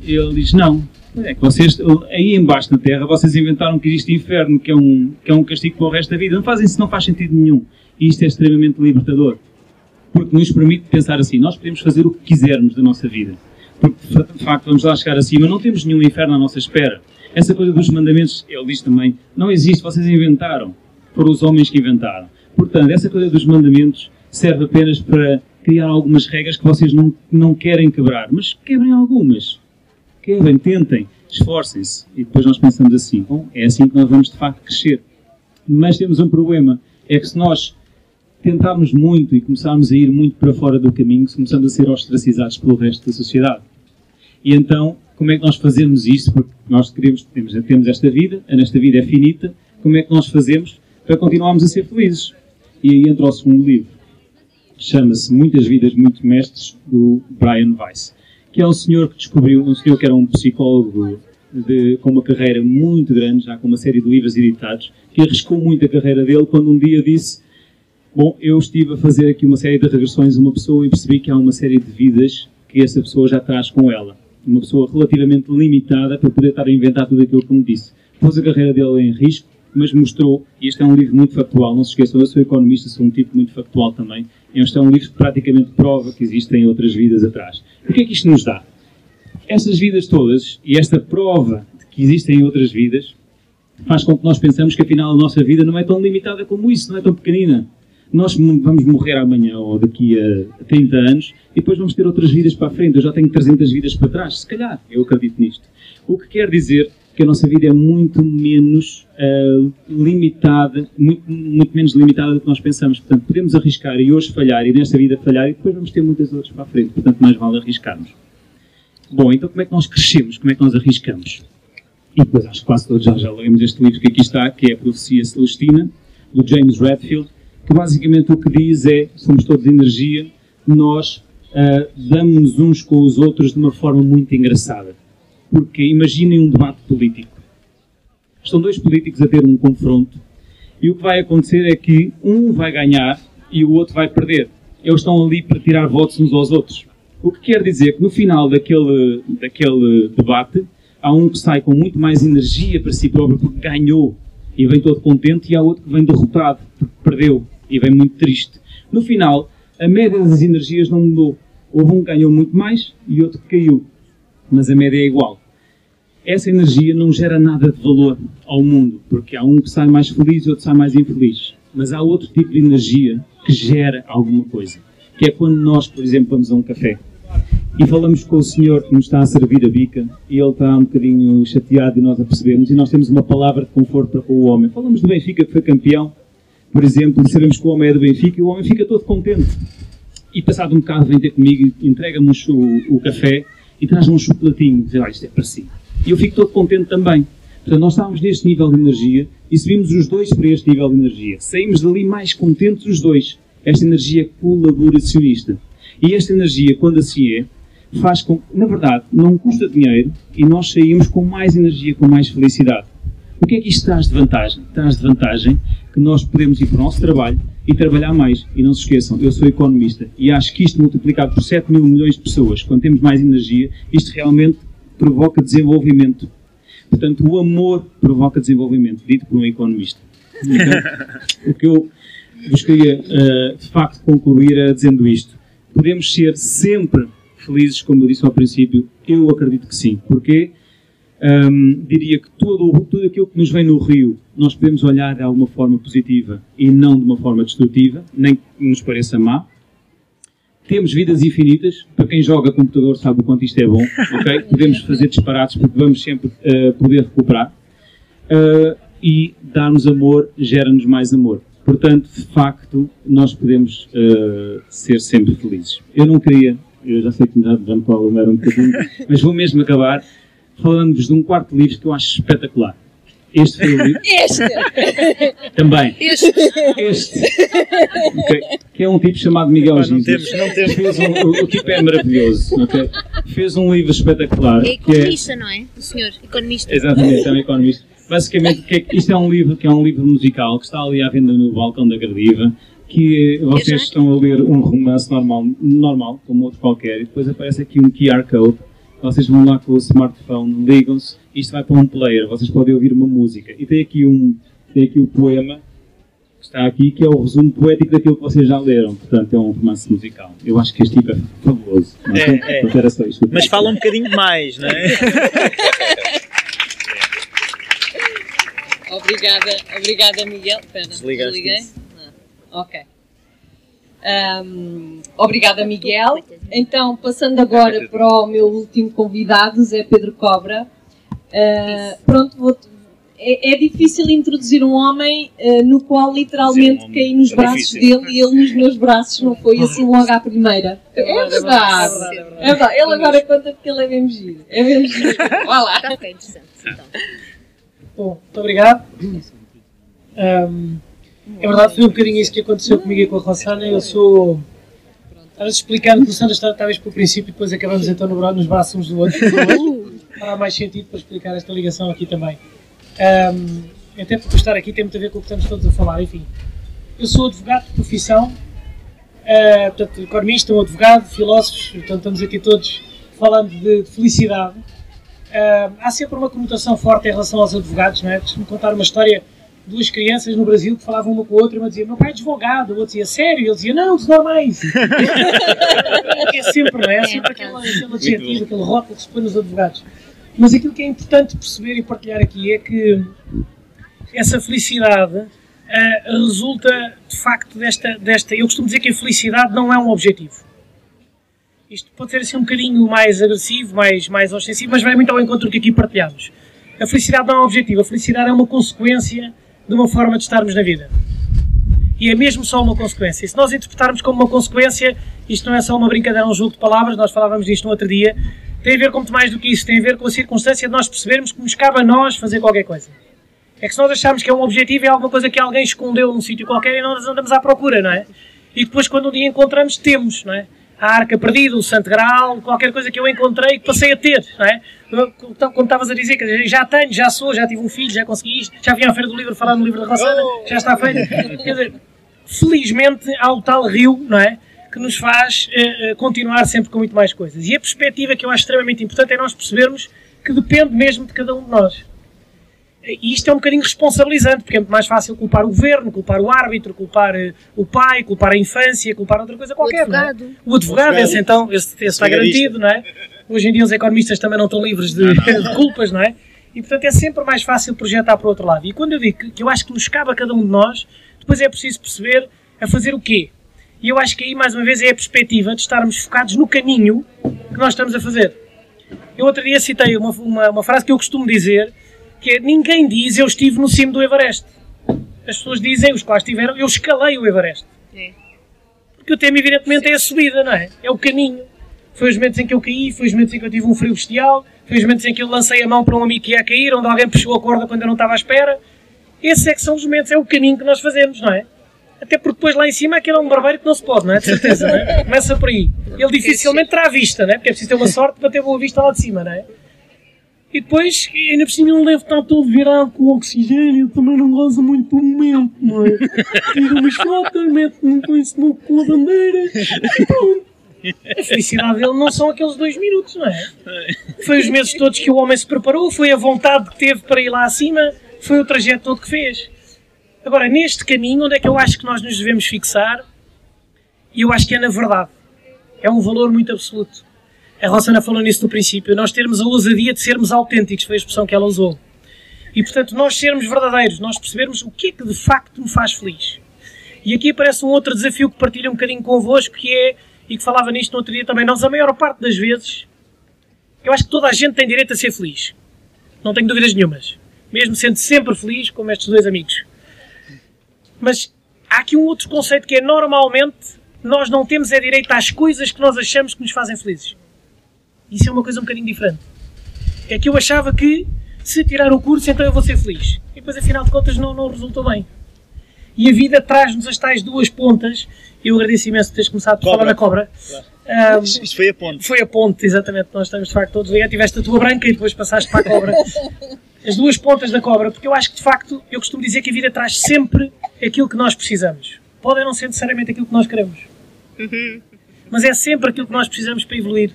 Ele diz, não. É que vocês, aí embaixo na Terra, vocês inventaram que existe inferno, que é um, que é um castigo para o resto da vida. Não fazem isso, não faz sentido nenhum. E isto é extremamente libertador. Porque nos permite pensar assim, nós podemos fazer o que quisermos da nossa vida. Porque, de facto, vamos lá chegar acima, não temos nenhum inferno à nossa espera. Essa coisa dos mandamentos, ele diz também, não existe, vocês inventaram. Foram os homens que inventaram. Portanto, essa coisa dos mandamentos serve apenas para criar algumas regras que vocês não, não querem quebrar, mas quebrem algumas. Quebrem, tentem, esforcem-se. E depois nós pensamos assim: bom, é assim que nós vamos de facto crescer. Mas temos um problema: é que se nós tentarmos muito e começarmos a ir muito para fora do caminho, começamos a ser ostracizados pelo resto da sociedade. E então, como é que nós fazemos isso? Porque nós queremos, temos, temos esta vida, nesta vida é finita, como é que nós fazemos para continuarmos a ser felizes? E aí entra o segundo livro chama-se Muitas Vidas, Muitos Mestres, do Brian Weiss, que é um senhor que descobriu, um senhor que era um psicólogo de, com uma carreira muito grande, já com uma série de livros editados, que arriscou muito a carreira dele quando um dia disse: Bom, eu estive a fazer aqui uma série de regressões a uma pessoa e percebi que há uma série de vidas que essa pessoa já traz com ela. Uma pessoa relativamente limitada para poder estar a inventar tudo aquilo que me disse. Pôs a carreira dele em risco, mas mostrou, e este é um livro muito factual, não se esqueçam, eu sou economista, sou um tipo muito factual também, este é um livro que praticamente prova que existem outras vidas atrás. O que é que isto nos dá? estas vidas todas e esta prova de que existem outras vidas faz com que nós pensamos que afinal a nossa vida não é tão limitada como isso, não é tão pequenina. Nós vamos morrer amanhã ou daqui a 30 anos e depois vamos ter outras vidas para a frente. Eu já tenho 300 vidas para trás, se calhar, eu acredito nisto. O que quer dizer que a nossa vida é muito menos uh, limitada, muito, muito, menos limitada do que nós pensamos. Portanto, podemos arriscar e hoje falhar e nesta vida falhar e depois vamos ter muitas outras para a frente. Portanto, mais vale arriscarmos. Bom, então como é que nós crescemos? Como é que nós arriscamos? E depois acho que quase todos já, já lemos este livro que aqui está, que é a Profecia Celestina, do James Redfield, que basicamente o que diz é, somos todos energia, nós uh, damos uns com os outros de uma forma muito engraçada. Porque imaginem um debate político. Estão dois políticos a ter um confronto e o que vai acontecer é que um vai ganhar e o outro vai perder. Eles estão ali para tirar votos uns aos outros. O que quer dizer que no final daquele, daquele debate há um que sai com muito mais energia para si próprio porque ganhou e vem todo contente, e há outro que vem derrotado porque perdeu e vem muito triste. No final, a média das energias não mudou. Houve um que ganhou muito mais e outro que caiu, mas a média é igual. Essa energia não gera nada de valor ao mundo, porque há um que sai mais feliz e outro sai mais infeliz. Mas há outro tipo de energia que gera alguma coisa, que é quando nós, por exemplo, vamos a um café e falamos com o senhor que nos está a servir a bica e ele está um bocadinho chateado e nós a percebemos e nós temos uma palavra de conforto para com o homem. Falamos do Benfica que foi campeão, por exemplo, sabemos que o homem é do Benfica e o homem fica todo contente. E passado um bocado vem ter comigo, entrega-me o, o, café e traz-me um chocolatinho, diz, ah, isto é para si. E eu fico todo contente também. Portanto, nós estávamos neste nível de energia e subimos os dois para este nível de energia. Saímos dali mais contentes os dois. Esta energia colaboracionista. E esta energia, quando assim é, faz com que, na verdade, não custa dinheiro e nós saímos com mais energia, com mais felicidade. O que é que isto traz de vantagem? Traz de vantagem que nós podemos ir para o nosso trabalho e trabalhar mais. E não se esqueçam, eu sou economista e acho que isto multiplicado por 7 mil milhões de pessoas, quando temos mais energia, isto realmente provoca desenvolvimento. Portanto, o amor provoca desenvolvimento, dito por um economista. Então, o que eu vos queria, uh, de facto, concluir é dizendo isto. Podemos ser sempre felizes, como eu disse ao princípio? Eu acredito que sim. Porque diria que tudo, tudo aquilo que nos vem no rio nós podemos olhar de alguma forma positiva e não de uma forma destrutiva, nem que nos pareça má. Temos vidas infinitas. Para quem joga computador sabe o quanto isto é bom. Okay? Podemos fazer disparates porque vamos sempre uh, poder recuperar. Uh, e dar-nos amor gera-nos mais amor. Portanto, de facto, nós podemos uh, ser sempre felizes. Eu não queria eu já sei que me estou a alugar um bocadinho, mas vou mesmo acabar falando-vos de um quarto livro que eu acho espetacular. Este foi o livro. Este! Também. Este! Este. Okay. Que é um tipo chamado Miguel Gil. Não temos, não temos. Fez um, o, o, tipo é maravilhoso. Okay? Fez um livro espetacular. É economista, é... não é? O senhor, economista. Exatamente, é um economista. Basicamente, que é, isto é um livro que é um livro musical que está ali à venda no balcão da Gradiva que vocês estão a ler um romance normal, normal, como outro qualquer, e depois aparece aqui um QR Code. Vocês vão lá com o smartphone, ligam-se, isto vai para um player, vocês podem ouvir uma música. E tem aqui um, tem aqui o poema que está aqui, que é o resumo poético daquilo que vocês já leram. Portanto, é um romance musical. Eu acho que este tipo é fabuloso. É, é. Mas fala um bocadinho mais, não é? obrigada, obrigada Miguel. Pera, desliguei. Ok. Um, obrigada, Miguel. Então, passando agora para o meu último convidado, Zé Pedro Cobra. Uh, pronto, vou é, é, difícil introduzir um homem uh, no qual literalmente Sim, um caí nos é braços difícil. dele e ele nos meus braços, não foi assim logo à primeira. É, é verdade. É verdade. Ele agora conta porque ele é bem giro. É bem giro. Vá lá. Está ok, interessante. Então. Bom, muito obrigado. Um, é verdade, foi um bocadinho isso que aconteceu comigo e com a Rossana. Eu sou. Estava explicando que o Sandra estava talvez para o princípio e depois acabamos então nos braços uns do outro. Fará mais sentido para explicar esta ligação aqui também. Um, até porque estar aqui tem muito a ver com o que estamos todos a falar. Enfim, eu sou advogado de profissão, uh, portanto, economista, um advogado, filósofos, portanto, estamos aqui todos falando de, de felicidade. Uh, há sempre uma conotação forte em relação aos advogados, não é? Deixa-me contar uma história duas crianças no Brasil que falavam uma com a outra, uma dizia, meu pai é advogado, o outro dizia, sério? Ele dizia, não, dos normais. é sempre, não é? É sempre aquele, aquele adjetivo, aquele rótulo que se põe nos advogados. Mas aquilo que é importante perceber e partilhar aqui é que essa felicidade uh, resulta, de facto, desta, desta... Eu costumo dizer que a felicidade não é um objetivo. Isto pode ser assim um bocadinho mais agressivo, mais, mais ostensivo, mas vai muito ao encontro do que aqui partilhamos. A felicidade não é um objetivo, a felicidade é uma consequência de uma forma de estarmos na vida. E é mesmo só uma consequência. E se nós interpretarmos como uma consequência, isto não é só uma brincadeira, um jogo de palavras, nós falávamos disto no outro dia, tem a ver com muito mais do que isso, tem a ver com a circunstância de nós percebermos que nos cabe a nós fazer qualquer coisa. É que se nós acharmos que é um objetivo, é alguma coisa que alguém escondeu num sítio qualquer e nós andamos à procura, não é? E depois, quando um dia encontramos, temos, não é? A arca perdida, o santo grau, qualquer coisa que eu encontrei e passei a ter, não é? Então, como estavas a dizer, que já tenho, já sou, já tive um filho, já consegui isto, já vim à Feira do Livro falar no livro da Rossana, já está feito. Quer dizer, felizmente há o tal rio, não é? Que nos faz uh, continuar sempre com muito mais coisas. E a perspectiva que eu acho extremamente importante é nós percebermos que depende mesmo de cada um de nós. E isto é um bocadinho responsabilizante, porque é muito mais fácil culpar o governo, culpar o árbitro, culpar uh, o pai, culpar a infância, culpar outra coisa qualquer. O advogado. Não é? O advogado, esse então, esse, esse está garantido, não é? Hoje em dia os economistas também não estão livres de, de culpas, não é? E portanto é sempre mais fácil projetar para o outro lado. E quando eu digo que, que eu acho que nos cabe a cada um de nós, depois é preciso perceber a fazer o quê? E eu acho que aí, mais uma vez, é a perspectiva de estarmos focados no caminho que nós estamos a fazer. Eu outro dia citei uma, uma, uma frase que eu costumo dizer, que ninguém diz eu estive no cimo do Everest. As pessoas dizem, os quais estiveram, eu escalei o Everest. É. Porque o tema, evidentemente, é a subida, não é? É o caminho. Foi os momentos em que eu caí, foi os momentos em que eu tive um frio bestial, foi os momentos em que eu lancei a mão para um amigo que ia cair, onde alguém puxou a corda quando eu não estava à espera. Esses é que são os momentos, é o caminho que nós fazemos, não é? Até porque depois lá em cima aquele é um barbeiro que não se pode, não é? De certeza, não é? Começa por aí. Ele dificilmente terá vista, não é? Porque é preciso ter uma sorte para ter boa vista lá de cima, não é? E depois, ainda por cima, ele deve estar todo virado com oxigênio, também não goza muito do momento, não é? Tira umas fotos, mete-me com isso com a bandeira e pronto. A felicidade dele não são aqueles dois minutos, não é? Foi os meses todos que o homem se preparou, foi a vontade que teve para ir lá acima, foi o trajeto todo que fez. Agora, neste caminho, onde é que eu acho que nós nos devemos fixar? E eu acho que é na verdade. É um valor muito absoluto. A Rossana falou nisso no princípio. Nós termos a ousadia de sermos autênticos, foi a expressão que ela usou. E, portanto, nós sermos verdadeiros, nós percebermos o que é que de facto me faz feliz. E aqui aparece um outro desafio que partilho um bocadinho convosco, que é, e que falava nisto no outro dia também, nós, a maior parte das vezes, eu acho que toda a gente tem direito a ser feliz. Não tenho dúvidas nenhumas. Mesmo sendo sempre feliz, como estes dois amigos. Mas há aqui um outro conceito que é normalmente nós não temos é direito às coisas que nós achamos que nos fazem felizes. Isso é uma coisa um bocadinho diferente. É que eu achava que se tirar o curso então eu vou ser feliz. E depois afinal de contas não, não resultou bem. E a vida traz-nos as tais duas pontas. Eu agradeço imenso teres começado por falar da cobra. Claro. Um, Isto foi a ponte. Foi a ponte, exatamente. Nós estamos de facto todos ligados. Tiveste a tua branca e depois passaste para a cobra. As duas pontas da cobra, porque eu acho que de facto, eu costumo dizer que a vida traz sempre aquilo que nós precisamos. Pode não ser necessariamente aquilo que nós queremos. Uhum. Mas é sempre aquilo que nós precisamos para evoluir.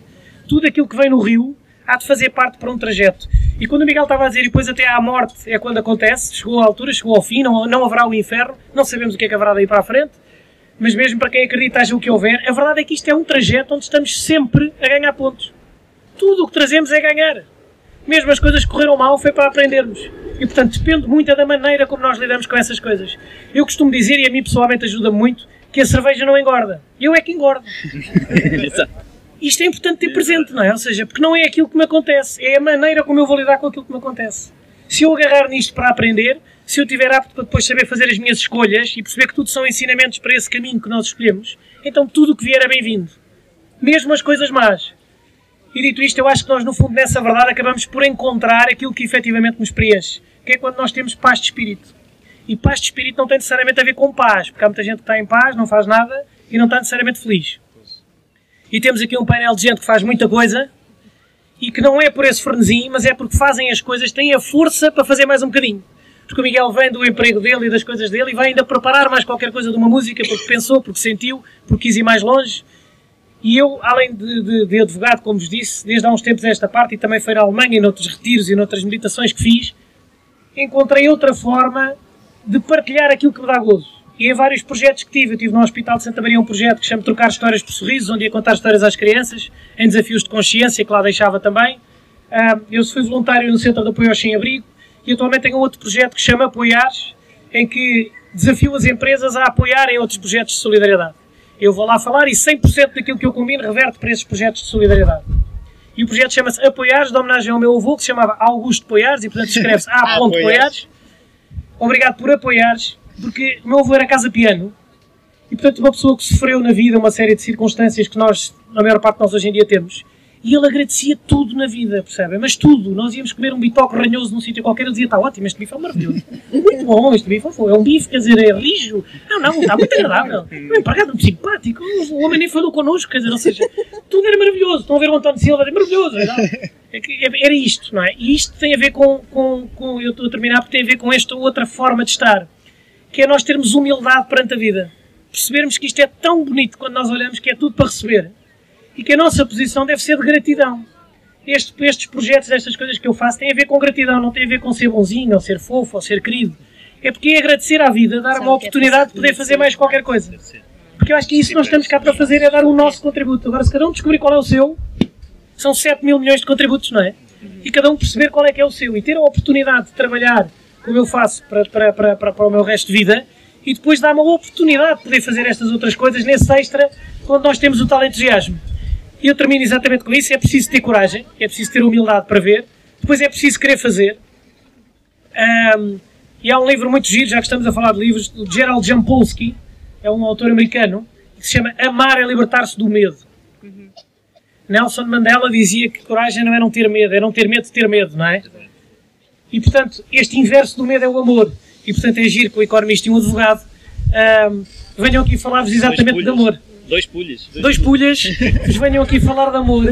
Tudo aquilo que vem no rio há de fazer parte para um trajeto. E quando o Miguel estava a dizer, e depois até à morte é quando acontece, chegou à altura, chegou ao fim, não, não haverá o inferno, não sabemos o que é que haverá daí para a frente, mas mesmo para quem acredita, haja o que houver, a verdade é que isto é um trajeto onde estamos sempre a ganhar pontos. Tudo o que trazemos é ganhar. Mesmo as coisas que correram mal foi para aprendermos. E portanto depende muito da maneira como nós lidamos com essas coisas. Eu costumo dizer, e a mim pessoalmente ajuda muito, que a cerveja não engorda. Eu é que engordo. Isto é importante ter presente, não é? Ou seja, porque não é aquilo que me acontece, é a maneira como eu vou lidar com aquilo que me acontece. Se eu agarrar nisto para aprender, se eu tiver apto para depois saber fazer as minhas escolhas e perceber que tudo são ensinamentos para esse caminho que nós escolhemos, então tudo o que vier é bem-vindo. Mesmo as coisas más. E dito isto, eu acho que nós, no fundo, nessa verdade, acabamos por encontrar aquilo que efetivamente nos preenche, que é quando nós temos paz de espírito. E paz de espírito não tem necessariamente a ver com paz, porque há muita gente que está em paz, não faz nada e não está necessariamente feliz. E temos aqui um painel de gente que faz muita coisa e que não é por esse frenesim, mas é porque fazem as coisas, têm a força para fazer mais um bocadinho. Porque o Miguel vem do emprego dele e das coisas dele e vai ainda preparar mais qualquer coisa de uma música porque pensou, porque sentiu, porque quis ir mais longe e eu, além de, de, de, advogado, como vos disse, desde há uns tempos esta parte, e também foi na Alemanha, e noutros retiros e noutras meditações que fiz, encontrei outra forma de partilhar aquilo que me dá gozo. E em vários projetos que tive, eu tive no Hospital de Santa Maria um projeto que chama Trocar Histórias por Sorrisos, onde ia contar histórias às crianças, em desafios de consciência, que lá deixava também. Uh, eu fui voluntário no Centro de Apoio ao Sem-Abrigo e atualmente tenho um outro projeto que chama Apoiar, em que desafio as empresas a apoiarem outros projetos de solidariedade. Eu vou lá falar e 100% daquilo que eu combino reverte para esses projetos de solidariedade. E o projeto chama-se Apoiares, de homenagem ao meu avô, que se chamava Augusto Poiares, e portanto escreve-se A. Poiares. Obrigado por apoiares, porque o meu avô era casa-piano, e portanto uma pessoa que sofreu na vida uma série de circunstâncias que nós, na maior parte de nós hoje em dia temos, e ele agradecia tudo na vida, percebem? Mas tudo. Nós íamos comer um bitoque ranhoso num sítio qualquer, ele dizia, está ótimo, este bife é maravilhoso. Muito bom, este bife é um bife, quer dizer, é lijo. Não, não, está muito agradável. Um empregado muito simpático, o homem nem falou connosco, quer dizer, ou seja, tudo era maravilhoso. Estão a ver o António Silva, é maravilhoso. É era isto, não é? E isto tem a ver com, com, com eu estou a terminar, porque tem a ver com esta outra forma de estar, que é nós termos humildade perante a vida. Percebermos que isto é tão bonito quando nós olhamos que é tudo para receber e que a nossa posição deve ser de gratidão. Este, estes projetos, estas coisas que eu faço, têm a ver com gratidão, não tem a ver com ser bonzinho, ou ser fofo, ou ser querido. É porque é agradecer à vida, dar uma é oportunidade de poder fazer mais qualquer coisa. Porque eu acho que isso que nós estamos cá para fazer é dar o nosso contributo. Agora, se cada um descobrir qual é o seu, são 7 mil milhões de contributos, não é? E cada um perceber qual é que é o seu e ter a oportunidade de trabalhar como eu faço para, para, para, para, para o meu resto de vida e depois dar uma oportunidade de poder fazer estas outras coisas nesse extra onde nós temos o tal entusiasmo. E eu termino exatamente com isso. É preciso ter coragem, é preciso ter humildade para ver, depois é preciso querer fazer. Um, e há um livro muito giro, já que estamos a falar de livros, do Gerald Jampolsky, é um autor americano, que se chama Amar é Libertar-se do Medo. Uhum. Nelson Mandela dizia que coragem não é não ter medo, é não ter medo de ter medo, não é? E portanto, este inverso do medo é o amor. E portanto é giro que o economista e um advogado um, venham aqui falar-vos exatamente de amor. Dois pulhas. Dois, dois pulhas venham aqui falar de amor.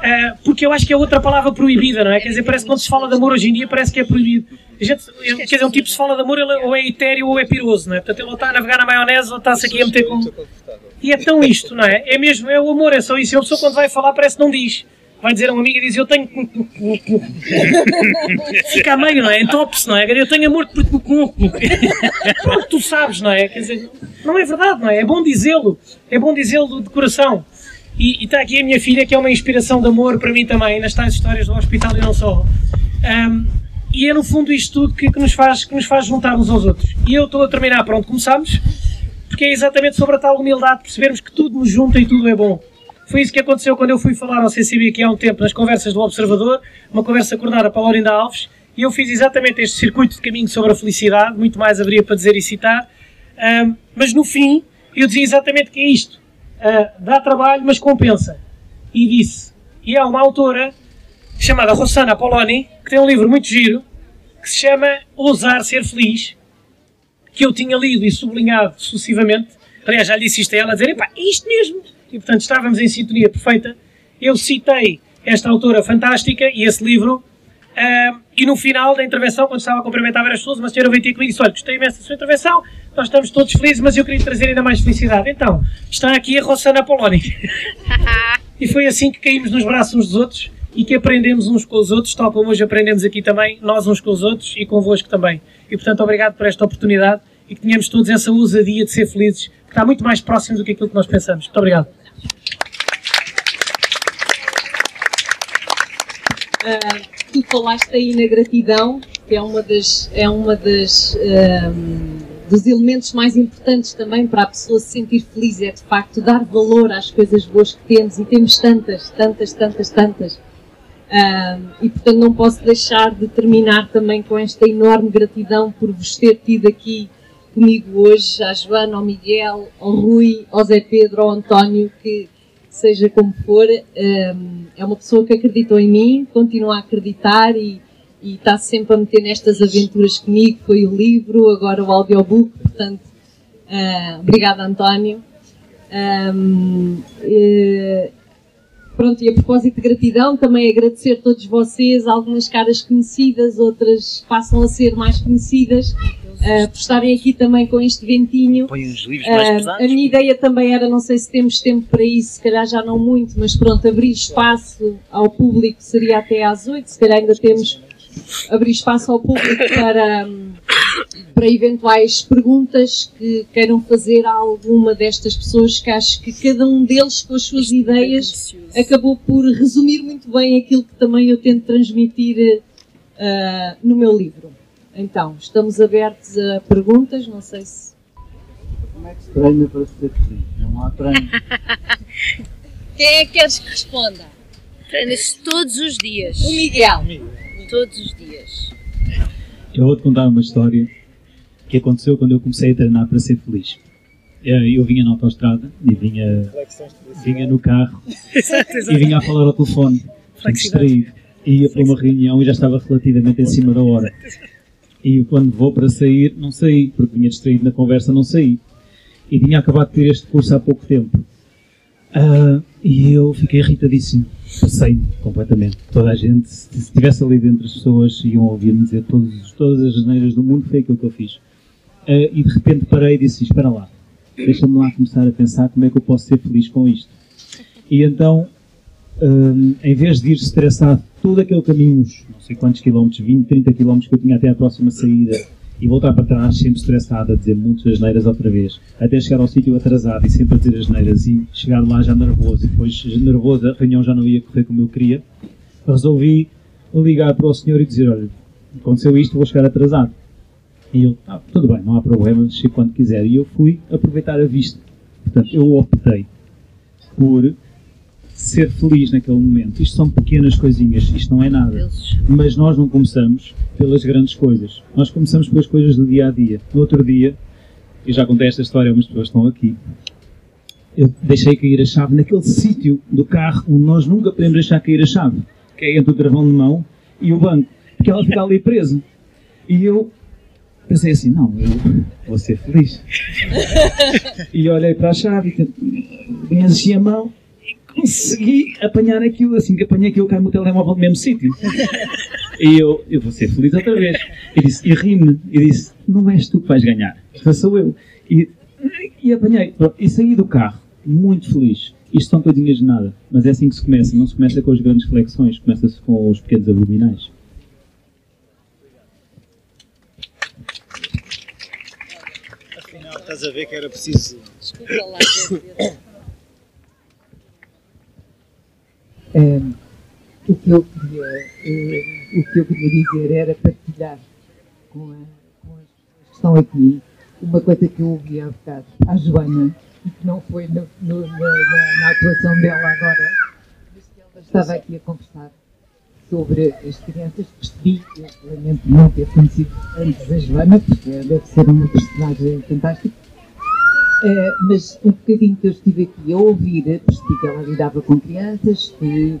Uh, porque eu acho que é outra palavra proibida, não é? Quer dizer, parece que quando se fala de amor hoje em dia parece que é proibido. Gente, quer dizer, um tipo se fala de amor, ele ou é etéreo ou é piroso, não é? Portanto, ele ou está a navegar na maionese ou está-se aqui a meter com. E é tão isto, não é? É mesmo, é o amor, é só isso. E a pessoa quando vai falar parece que não diz. Vai dizer a uma amiga e diz: Eu tenho. Fica a meio, não é? Entope-se, não é? Eu tenho amor. Pronto, tu sabes, não é? Quer dizer, não é verdade, não é? É bom dizê-lo. É bom dizê-lo de coração. E, e, está aqui a minha filha, que é uma inspiração de amor para mim também, nas tais histórias do hospital e não só. Um, e é no fundo isto tudo que, que, nos faz, que nos faz juntar uns aos outros. E eu estou a terminar pronto, começamos, porque é exatamente sobre a tal humildade, percebermos que tudo nos junta e tudo é bom. Foi isso que aconteceu quando eu fui falar ao CCB aqui há um tempo, nas conversas do Observador, uma conversa coordenada para a Laurinda Alves, e eu fiz exatamente este circuito de caminho sobre a felicidade, muito mais haveria para dizer e citar, mas no fim eu dizia exatamente que é isto. Uh, dá trabalho, mas compensa. E disse. E há uma autora chamada Rossana Poloni, que tem um livro muito giro, que se chama Ousar Ser Feliz, que eu tinha lido e sublinhado sucessivamente. Aliás, já lhe disse isto a ela, a dizer, epá, é isto mesmo e portanto estávamos em sintonia perfeita. Eu citei esta autora fantástica e esse livro, uh, e no final da intervenção, quando estava a cumprimentar várias pessoas, uma senhora veio ter comigo e disse: Olha, gostei imenso da sua intervenção, nós estamos todos felizes, mas eu queria trazer ainda mais felicidade. Então, está aqui a Rossana Poloni. e foi assim que caímos nos braços uns dos outros e que aprendemos uns com os outros, tal como hoje aprendemos aqui também, nós uns com os outros e convosco também. E portanto, obrigado por esta oportunidade e que tenhamos todos essa ousadia de ser felizes, que está muito mais próximo do que aquilo que nós pensamos. Muito obrigado. Uh, tu falaste aí na gratidão, que é uma das, é uma das um, dos elementos mais importantes também para a pessoa se sentir feliz, é de facto dar valor às coisas boas que temos e temos tantas, tantas, tantas, tantas. Um, e portanto não posso deixar de terminar também com esta enorme gratidão por vos ter tido aqui comigo hoje, à Joana, ao Miguel, ao Rui, ao Zé Pedro, ao António, que seja como for, hum, é uma pessoa que acreditou em mim, continua a acreditar e, e está sempre a meter nestas aventuras comigo. Foi o livro, agora o audiobook, portanto, uh, obrigada António. Um, uh, pronto, e a propósito de gratidão, também agradecer a todos vocês, algumas caras conhecidas, outras passam a ser mais conhecidas uh, por estarem aqui também com este ventinho. Põe uns livros mais uh, pesados. A minha ideia também era, não sei se temos tempo para isso, se calhar já não muito, mas pronto, abrir espaço ao público seria até às oito, se calhar ainda temos abrir espaço ao público para, para eventuais perguntas que queiram fazer a alguma destas pessoas, que acho que cada um deles, com as suas ideias, acabou por resumir muito bem aquilo que também eu tento transmitir uh, no meu livro. Então, estamos abertos a perguntas, não sei se. Como é que se treina para ser feliz? Não há treino. Quem é que queres que responda? Treina-se todos os dias. O Miguel. Todos os dias. Eu vou-te contar uma história que aconteceu quando eu comecei a treinar para ser feliz. Eh, eu vinha na autostrada e vinha, vinha no carro e vinha a falar ao telefone, distraído. Ia para uma reunião e já estava relativamente em cima da hora. E quando vou para sair, não saí, porque vinha distraído na conversa, não saí. E tinha acabado de ter este curso há pouco tempo. Uh, e eu fiquei irritadíssimo. Passei completamente. Toda a gente, se estivesse ali dentro as pessoas, iam ouvir-me dizer todos, todas as janeiras do mundo, foi aquilo que eu fiz. Uh, e de repente parei e disse: Espera lá, deixa-me lá começar a pensar como é que eu posso ser feliz com isto. E então, um, em vez de ir estressado todo aquele caminho, não sei quantos quilómetros, 20, 30 quilómetros que eu tinha até à próxima saída, e voltar para trás sempre estressado a dizer muitas asneiras outra vez, até chegar ao sítio atrasado e sempre a dizer asneiras e chegar lá já nervoso e depois nervoso a reunião já não ia correr como eu queria, resolvi ligar para o senhor e dizer, olha, aconteceu isto, vou chegar atrasado. E ele, ah, tudo bem, não há problema, chego quando quiser. E eu fui aproveitar a vista. Portanto, eu optei por ser feliz naquele momento. Isto são pequenas coisinhas, isto não é nada. Mas nós não começamos pelas grandes coisas. Nós começamos pelas coisas do dia a dia. No outro dia, eu já contei esta história, algumas pessoas estão aqui. Eu deixei cair a chave naquele sítio do carro onde nós nunca podemos deixar cair a chave, que é entre o travão de mão e o banco, porque ela fica ali presa. E eu pensei assim, não, eu vou ser feliz. e olhei para a chave, enchi a mão e consegui apanhar aquilo, assim que apanhei aquilo, cai-me o telemóvel no mesmo sítio. E eu, eu vou ser feliz outra vez. E disse, e ri-me, e disse, não és tu que vais ganhar, sou eu. E, e apanhei, e saí do carro, muito feliz. Isto são coisinhas de nada, mas é assim que se começa. Não se começa com as grandes flexões, começa-se com os pequenos abdominais. Estás a ver que era preciso. Desculpa lá. Um, o, que eu queria, uh, o que eu queria dizer era partilhar com, a, com as pessoas que estão aqui uma coisa que eu ouvi há bocado, à Joana, e que não foi no, no, na, na, na, atuação dela agora, mas que ela estava aqui a conversar sobre as crianças, percebi, eu lamento não ter conhecido antes a Joana, porque deve ser uma personagem fantástica, uh, mas um bocadinho que eu estive aqui a ouvir, percebi que ela lidava com crianças, que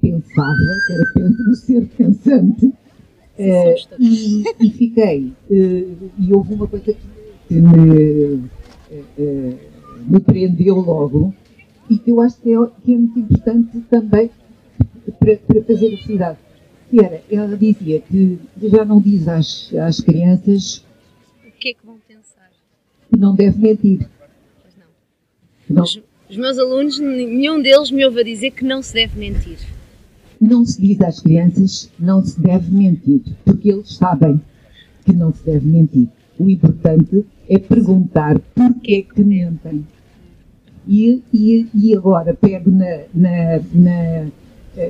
pensava, que era um ser pensante, uh, e, e, fiquei, uh, e houve uma coisa que, que me, me prendeu logo, e que eu acho que é, que é muito importante também para, para fazer a cidade. Que era, ela dizia que já não diz às, às crianças o que é que vão pensar. Que não deve mentir. Pois não. não. Os, os, meus alunos, nenhum deles me ouve a dizer que não se deve mentir. Não se diz às crianças não se deve mentir, porque eles sabem que não se deve mentir. O importante é perguntar porquê que mentem. E, e, e agora pego na, na, na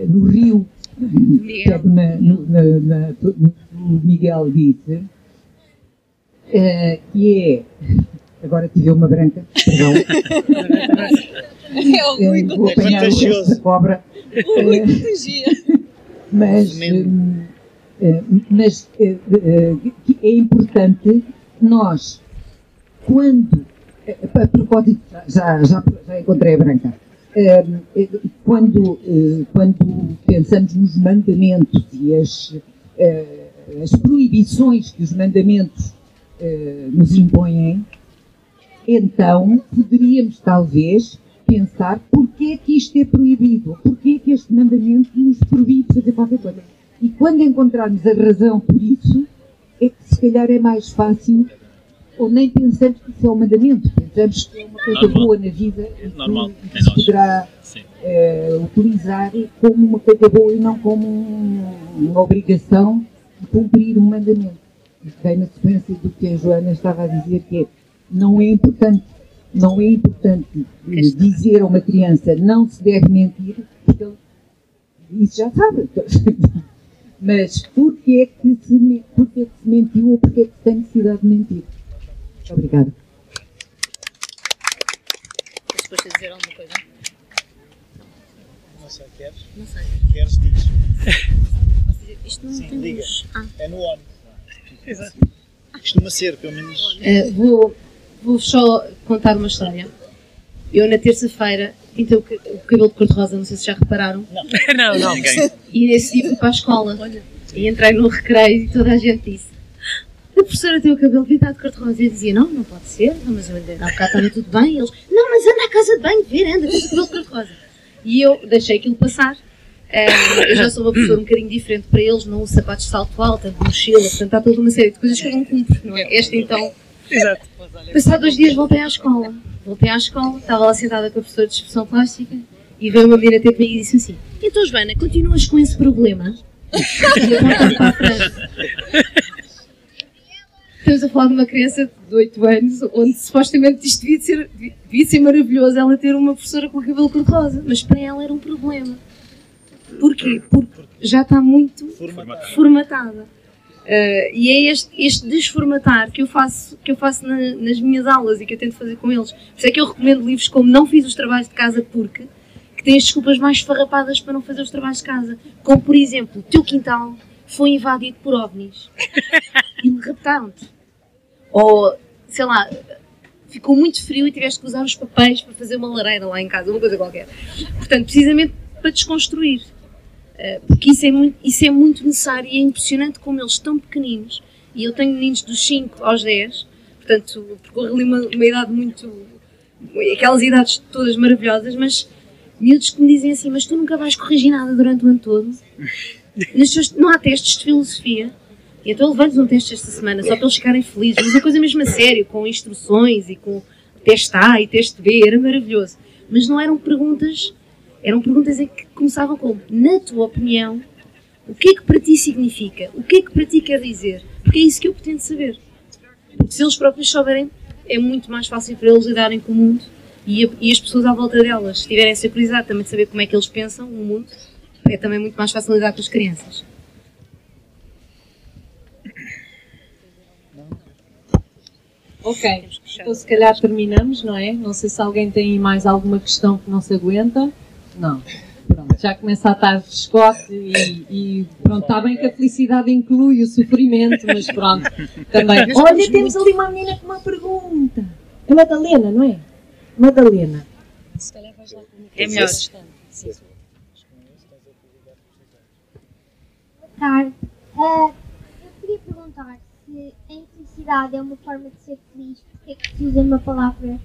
no Rio, Miguel. Na, no, na, na, no Miguel disse, uh, que é. Agora tive uma branca, perdão. é muito vou apanhar é o cobra. Uh, mas mas é importante nós, quando. A propósito, já, já, já encontrei a branca eh, quando, eh, quando pensamos nos mandamentos e as, eh, as proibições que os mandamentos nos impõem, então poderíamos talvez pensar porquê é que isto é proibido, porquê é que este mandamento nos proíbe fazer qualquer coisa. E quando encontrarmos a razão por isso, é que se calhar é mais fácil ou nem pensamos que isso é um mandamento, pensamos que é uma coisa Normal. boa na vida e que, Normal. e que se poderá uh, utilizar como uma coisa boa e não como um, uma obrigação de cumprir um mandamento. fiquei na sequência do que a Joana estava a dizer, que é, não é importante, não é importante dizer a uma criança não se deve mentir, porque ele- isso já sabe. Mas porquê é que se, me- porquê é que se mentiu ou porquê é que se tem necessidade de mentir? Muito obrigada. Estás suposto a dizer alguma coisa? Não sei, queres? Não sei. Queres, diz. Isto não Sim, tem diga. luz. Ah. É no on. Exato. Costuma ser, pelo menos. Uh, vou, vou só contar uma história. Eu, na terça-feira, pintei o, ca- o cabelo de cor-de-rosa, não sei se já repararam. Não, não. Ninguém. E nesse dia fui para a escola. E entrei no recreio e toda a gente disse: A professora tem o cabelo pintado de cor-de-rosa. E dizia: Não, não pode ser. Não, mas eu, há bocado estava tudo bem. E eles: Não, mas anda à casa de banho, ver, anda com o cabelo de cor-de-rosa. E eu deixei aquilo passar. Eh, eu já sou uma pessoa um bocadinho diferente para eles, não uso sapatos de salto alto, de mochila, portanto há toda uma série de coisas que eu não cumpro, não é? Esta então Exato. Passado dois dias voltei à escola. Voltei à escola, estava lá sentada com a professora de expressão plástica e veio uma menina ter comigo e disse assim: Então, Joana, continuas com esse problema? E eu apontei para a frente. Estamos a falar de uma criança de 8 anos, onde supostamente isto devia ser, devia ser maravilhoso ela ter uma professora com o cabelo cor-de-rosa, mas para ela era um problema. Porquê? Porque já está muito Formatado. formatada. Uh, e é este, este desformatar que eu faço, que eu faço na- nas minhas aulas e que eu tento fazer com eles. Por isso é que eu recomendo livros como Não Fiz os Trabalhos de Casa Porque, que têm as desculpas mais farrapadas para não fazer os trabalhos de casa. Como, por exemplo, o teu quintal foi invadido por ovnis e me raptaram-te. Ou, sei lá, ficou muito frio e tiveste que usar os papéis para fazer uma lareira lá em casa, uma coisa qualquer. Portanto, precisamente para desconstruir. Uh, porque isso é, muito, isso é muito necessário e é impressionante como eles estão pequeninos. E eu tenho meninos dos 5 aos 10, portanto, percorro ali uma, uma idade muito. aquelas idades todas maravilhosas, mas miúdos que me dizem assim: Mas tu nunca vais corrigir nada durante o ano todo? Nas não há testes de filosofia. E então eu levo-lhes um teste esta semana, só para eles ficarem felizes, mas uma coisa mesmo a sério, com instruções e com teste A e teste B, era maravilhoso. Mas não eram perguntas, eram perguntas em que começavam com, na tua opinião, o que é que para ti significa? O que é que para ti quer dizer? Porque é isso que eu pretendo saber. Porque se eles próprios souberem, é muito mais fácil para eles lidarem com o mundo e, a- e as pessoas à volta delas, se tiverem essa curiosidade também de saber como é que eles pensam o mundo, é também muito mais fácil lidar com as crianças. Ok, então se calhar terminamos, não é? Não sei se alguém tem mais alguma questão que não se aguenta. Não. Pronto, já começa a estar de escote e, e pronto, está bem que a felicidade inclui o sofrimento, mas pronto, também. Olha, temos ali uma menina com uma pergunta. É Madalena, não é? Madalena. É melhor. Boa tarde. Ah, eu queria perguntar se a infelicidade é uma forma de ser feliz, porque é que se usa uma palavra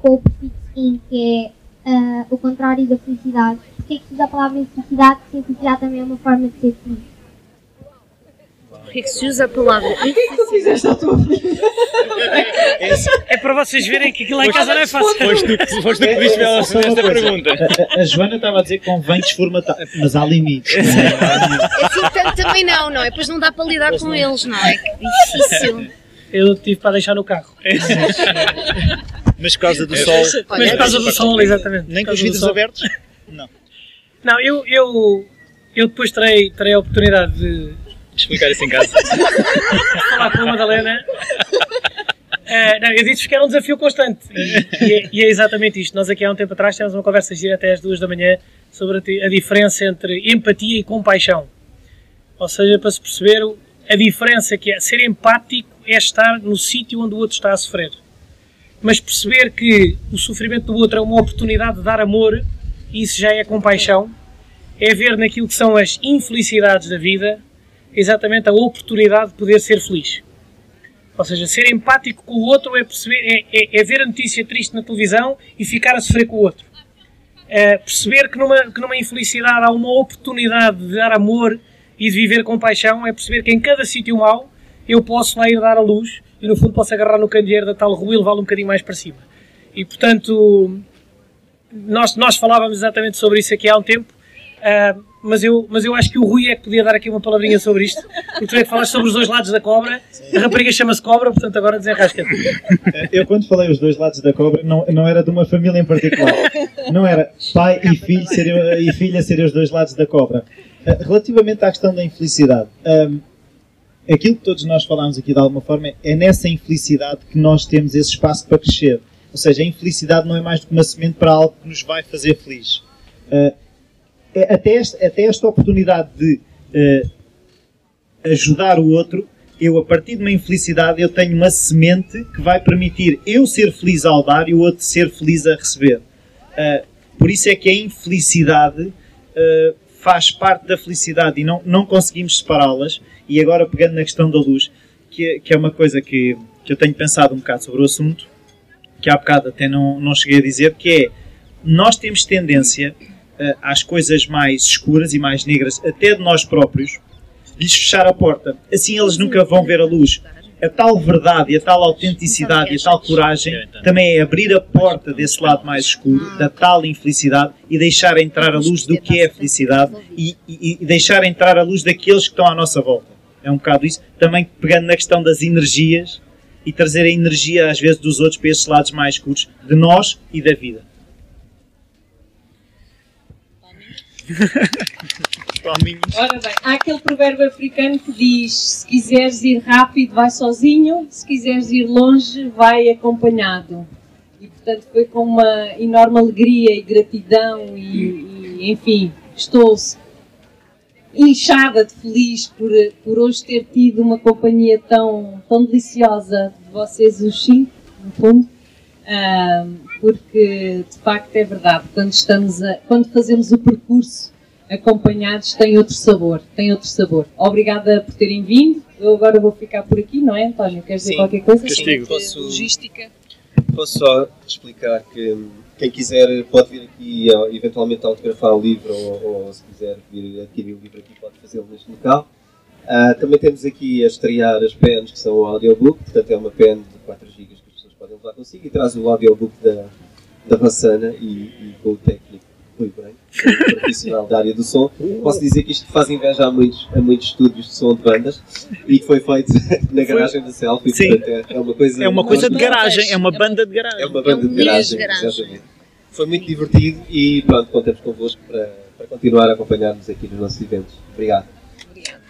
com o prefixo in, que é ah, o contrário da felicidade? Porque é que se usa a palavra infelicidade, se a infelicidade também é uma forma de ser feliz? Porquê que se usa a palavra É para vocês verem que aquilo lá em casa não é fácil. Foste tu, que- foste tu que pediste para ela responder esta pergunta. A, a- Joana estava a dizer que convém desformatar, mas há limites. não é? Assim tanto também não, não é? Depois não dá para lidar com eles, não é? Que difícil. Eu tive para deixar no carro. Mas por causa do sol. Mas por causa do sol, exatamente. Nem com os vidros abertos? Não, eu, eu, eu depois terei, terei a oportunidade de Explicar isso em casa. falar com a Madalena. Eh, não, eu disse que era um desafio constante. E, e é, e é exatamente isto. Nós aqui há um tempo atrás tivemos uma conversa gira até às duas da manhã sobre a, a diferença entre empatia e compaixão. Ou seja, para se perceber a diferença que é ser empático é estar no sítio onde o outro está a sofrer. Mas perceber que o sofrimento do outro é uma oportunidade de dar amor, isso já é compaixão, é ver naquilo que são as infelicidades da vida exatamente a oportunidade de poder ser feliz. Ou seja, ser empático com o outro é, perceber, é, é- é ver a notícia triste na televisão e ficar a sofrer com o outro. É perceber que numa, que numa infelicidade há uma oportunidade de dar amor e de viver com paixão, é perceber que em cada sítio mau eu posso lá ir dar a luz e no fundo posso agarrar no candeeiro da tal rua e levá-lo um bocadinho mais para cima. E portanto, nós, nós falávamos exatamente sobre isso aqui há um tempo. Uh, mas, eu, mas eu acho que o Rui é que podia dar aqui uma palavrinha sobre isto, porque tu é que falaste sobre os dois lados da cobra, a rapariga chama-se cobra, portanto agora desenrasca-te. Eu quando falei os dois lados da cobra, não, não era de uma família em particular. Não era pai e, filho serem, e filha serem os dois lados da cobra. Uh, relativamente à questão da infelicidade, um, aquilo que todos nós falámos aqui de alguma forma é nessa infelicidade que nós temos esse espaço para crescer. Ou seja, a infelicidade não é mais do que uma semente para algo que nos vai fazer feliz. Uh, até, esta, até esta oportunidade de uh, ajudar o outro, eu a partir de uma infelicidade eu tenho uma semente que vai permitir eu ser feliz ao dar e o outro ser feliz a receber. Uh, por isso é que a infelicidade uh, faz parte da felicidade e não, não conseguimos separá-las. E agora pegando na questão da luz, que, que é uma coisa que, que eu tenho pensado um bocado sobre o assunto, que há bocado até não, não cheguei a dizer, que é nós temos tendência uh, às coisas mais escuras e mais negras, até de nós próprios, lhes fechar a porta. Assim eles nunca vão ver a luz. A tal verdade, a tal autenticidade e a tal coragem também é abrir a porta desse lado mais escuro, da tal infelicidade, e deixar entrar a luz do que é a felicidade e, e, e deixar entrar a luz daqueles que estão à nossa volta. É um bocado isso. Também pegando na questão das energias e trazer a energia, às vezes, dos outros para esses lados mais escuros, de nós e da vida. Ora bem, há aquele provérbio africano que diz: se quiseres ir rápido, vai sozinho, se quiseres ir longe, vai acompanhado. E portanto foi com uma enorme alegria e gratidão e, e enfim, estou inchada de feliz por, por hoje ter tido uma companhia tão, tão deliciosa de vocês os cinco, no fundo. Um, porque de facto é verdade, quando, estamos a, quando fazemos o percurso acompanhados tem outro sabor, tem outro sabor. Obrigada por terem vindo. Eu agora vou ficar por aqui, não é, António? Queres dizer qualquer coisa? Castigo. Posso, Logística. Posso só explicar que quem quiser pode vir aqui eventualmente autografar o livro ou, ou se quiser vir adquirir o livro aqui pode fazê-lo neste local. Uh, também temos aqui a estrear as pens que são o audiobook, portanto é uma pen de 4 GB podem levar consigo e traz o audiobook da, da Vassana e, e com o técnico Rui Branco, profissional da área do som. Posso dizer que isto faz inveja a muitos, a muitos estúdios de som de bandas e que foi feito na garagem da Selfie. Sim. Portanto, é, é uma coisa. É uma coisa de garagem, é uma banda de garagem. É uma banda de garagem, exatamente. Foi muito divertido e pronto, contamos convosco para, para continuar a acompanhar-nos aqui nos nossos eventos. Obrigado. Obrigado.